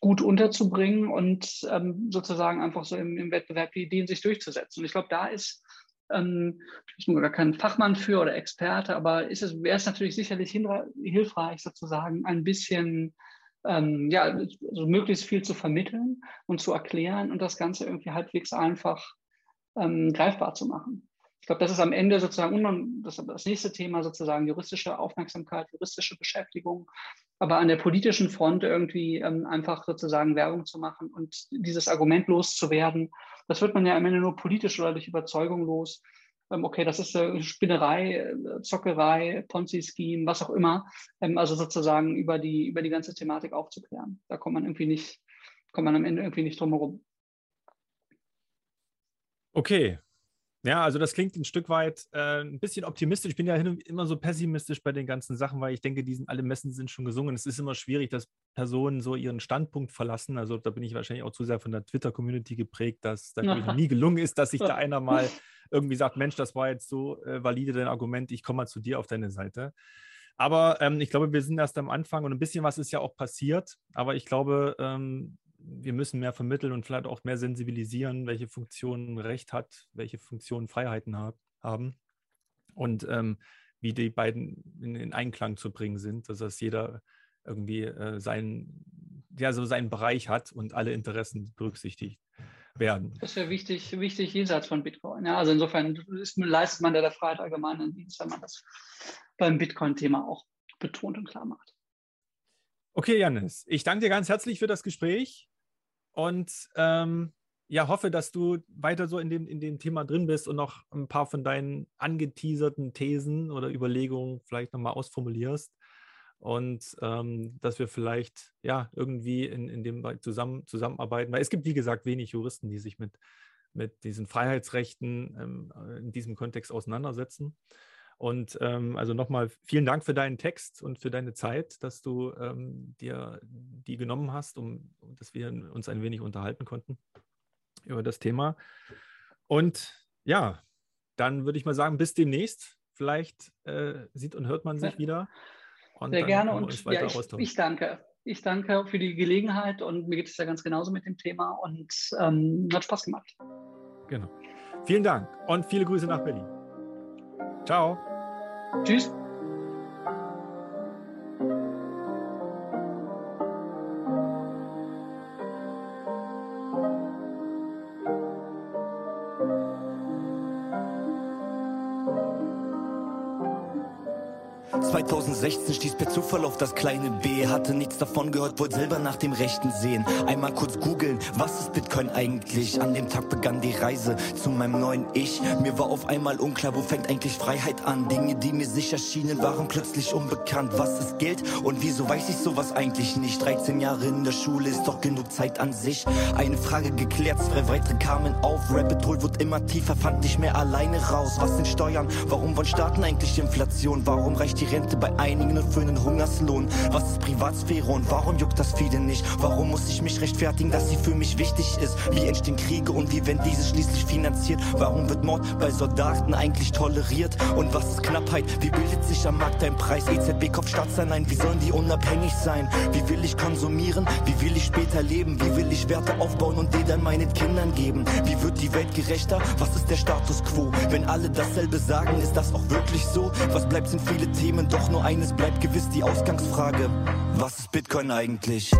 gut unterzubringen und ähm, sozusagen einfach so im, im, Wettbewerb die Ideen sich durchzusetzen. Und ich glaube, da ist ähm, ich bin gar kein Fachmann für oder Experte, aber ist es, wäre es natürlich sicherlich hilfreich, sozusagen ein bisschen, ähm, ja, so möglichst viel zu vermitteln und zu erklären und das Ganze irgendwie halbwegs einfach ähm, greifbar zu machen. Ich glaube, das ist am Ende sozusagen das, das nächste Thema sozusagen juristische Aufmerksamkeit, juristische Beschäftigung, aber an der politischen Front irgendwie ähm, einfach sozusagen Werbung zu machen und dieses Argument loszuwerden. Das wird man ja am Ende nur politisch oder durch Überzeugung los. Ähm, okay, das ist äh, Spinnerei, äh, Zockerei, Ponzi-Scheme, was auch immer. Ähm, also sozusagen über die, über die ganze Thematik aufzuklären. Da kommt man irgendwie nicht, kommt man am Ende irgendwie nicht drum herum. Okay. Ja, also das klingt ein Stück weit äh, ein bisschen optimistisch. Ich bin ja immer so pessimistisch bei den ganzen Sachen, weil ich denke, die sind, alle Messen sind schon gesungen. Es ist immer schwierig, dass Personen so ihren Standpunkt verlassen. Also da bin ich wahrscheinlich auch zu sehr von der Twitter-Community geprägt, dass da <laughs> nie gelungen ist, dass sich da einer mal <laughs> irgendwie sagt, Mensch, das war jetzt so äh, valide dein Argument, ich komme mal zu dir auf deine Seite. Aber ähm, ich glaube, wir sind erst am Anfang und ein bisschen was ist ja auch passiert. Aber ich glaube, ähm, wir müssen mehr vermitteln und vielleicht auch mehr sensibilisieren, welche Funktionen Recht hat, welche Funktionen Freiheiten hab, haben und ähm, wie die beiden in, in, Einklang zu bringen sind, dass das jeder irgendwie äh, seinen, ja, so seinen Bereich hat und alle Interessen berücksichtigt werden. Das ist ja wichtig, wichtig jenseits von Bitcoin. Ja, also insofern ist, leistet man da der Freiheit allgemeinen Dienst, wenn man das beim Bitcoin-Thema auch betont und klar macht. Okay, Janis, ich danke dir ganz herzlich für das Gespräch und ähm, ja, hoffe, dass du weiter so in dem, in dem Thema drin bist und noch ein paar von deinen angeteaserten Thesen oder Überlegungen vielleicht nochmal ausformulierst und ähm, dass wir vielleicht ja irgendwie in, in dem zusammen, zusammenarbeiten, weil es gibt, wie gesagt, wenig Juristen, die sich mit, mit diesen Freiheitsrechten ähm, in diesem Kontext auseinandersetzen. Und ähm, also nochmal vielen Dank für deinen Text und für deine Zeit, dass du ähm, dir die genommen hast, um, dass wir uns ein wenig unterhalten konnten über das Thema. Und ja, dann würde ich mal sagen, bis demnächst. Vielleicht äh, sieht und hört man sich ja. wieder. Und Sehr gerne und ja, ich, ich, danke. Ich danke für die Gelegenheit und mir geht es ja ganz genauso mit dem Thema und ähm, hat Spaß gemacht. Genau. Vielen Dank und viele Grüße nach Berlin. Ciao. Tschüss. 2016 stieß per Zufall auf das kleine B. Hatte nichts davon gehört, wollte selber nach dem Rechten sehen. Einmal kurz googeln, was ist Bitcoin eigentlich? An dem Tag begann die Reise zu meinem neuen Ich. Mir war auf einmal unklar, wo fängt eigentlich Freiheit an? Dinge, die mir sicher schienen, waren plötzlich unbekannt. Was ist Geld und wieso weiß ich sowas eigentlich nicht? 13 Jahre in der Schule ist doch genug Zeit an sich. Eine Frage geklärt, zwei weitere kamen auf. Rabbit Hole wird immer tiefer, fand nicht mehr alleine raus. Was sind Steuern? Warum wollen Staaten eigentlich Inflation? Warum reicht die Rente bei einigen nur für einen Hungerslohn? Was ist Privatsphäre und warum juckt das viele nicht? Warum muss ich mich rechtfertigen, dass sie für mich wichtig ist? Wie entstehen Kriege und wie werden diese schließlich finanziert? Warum wird Mord bei Soldaten eigentlich toleriert? Und was ist Knappheit? Wie bildet sich am Markt ein Preis? EZB kauft Staatsanleihen, wie sollen die unabhängig sein? Wie will ich konsumieren? Wie will ich später leben? Wie will ich Werte aufbauen und die dann meinen Kindern geben? Wie wird die Welt gerechter? Was ist der Status quo? Wenn alle dasselbe sagen, ist das auch wirklich so? Was bleibt sind viele Themen, doch nur eines bleibt gewiss die Ausgangsfrage. Was ist Bitcoin eigentlich?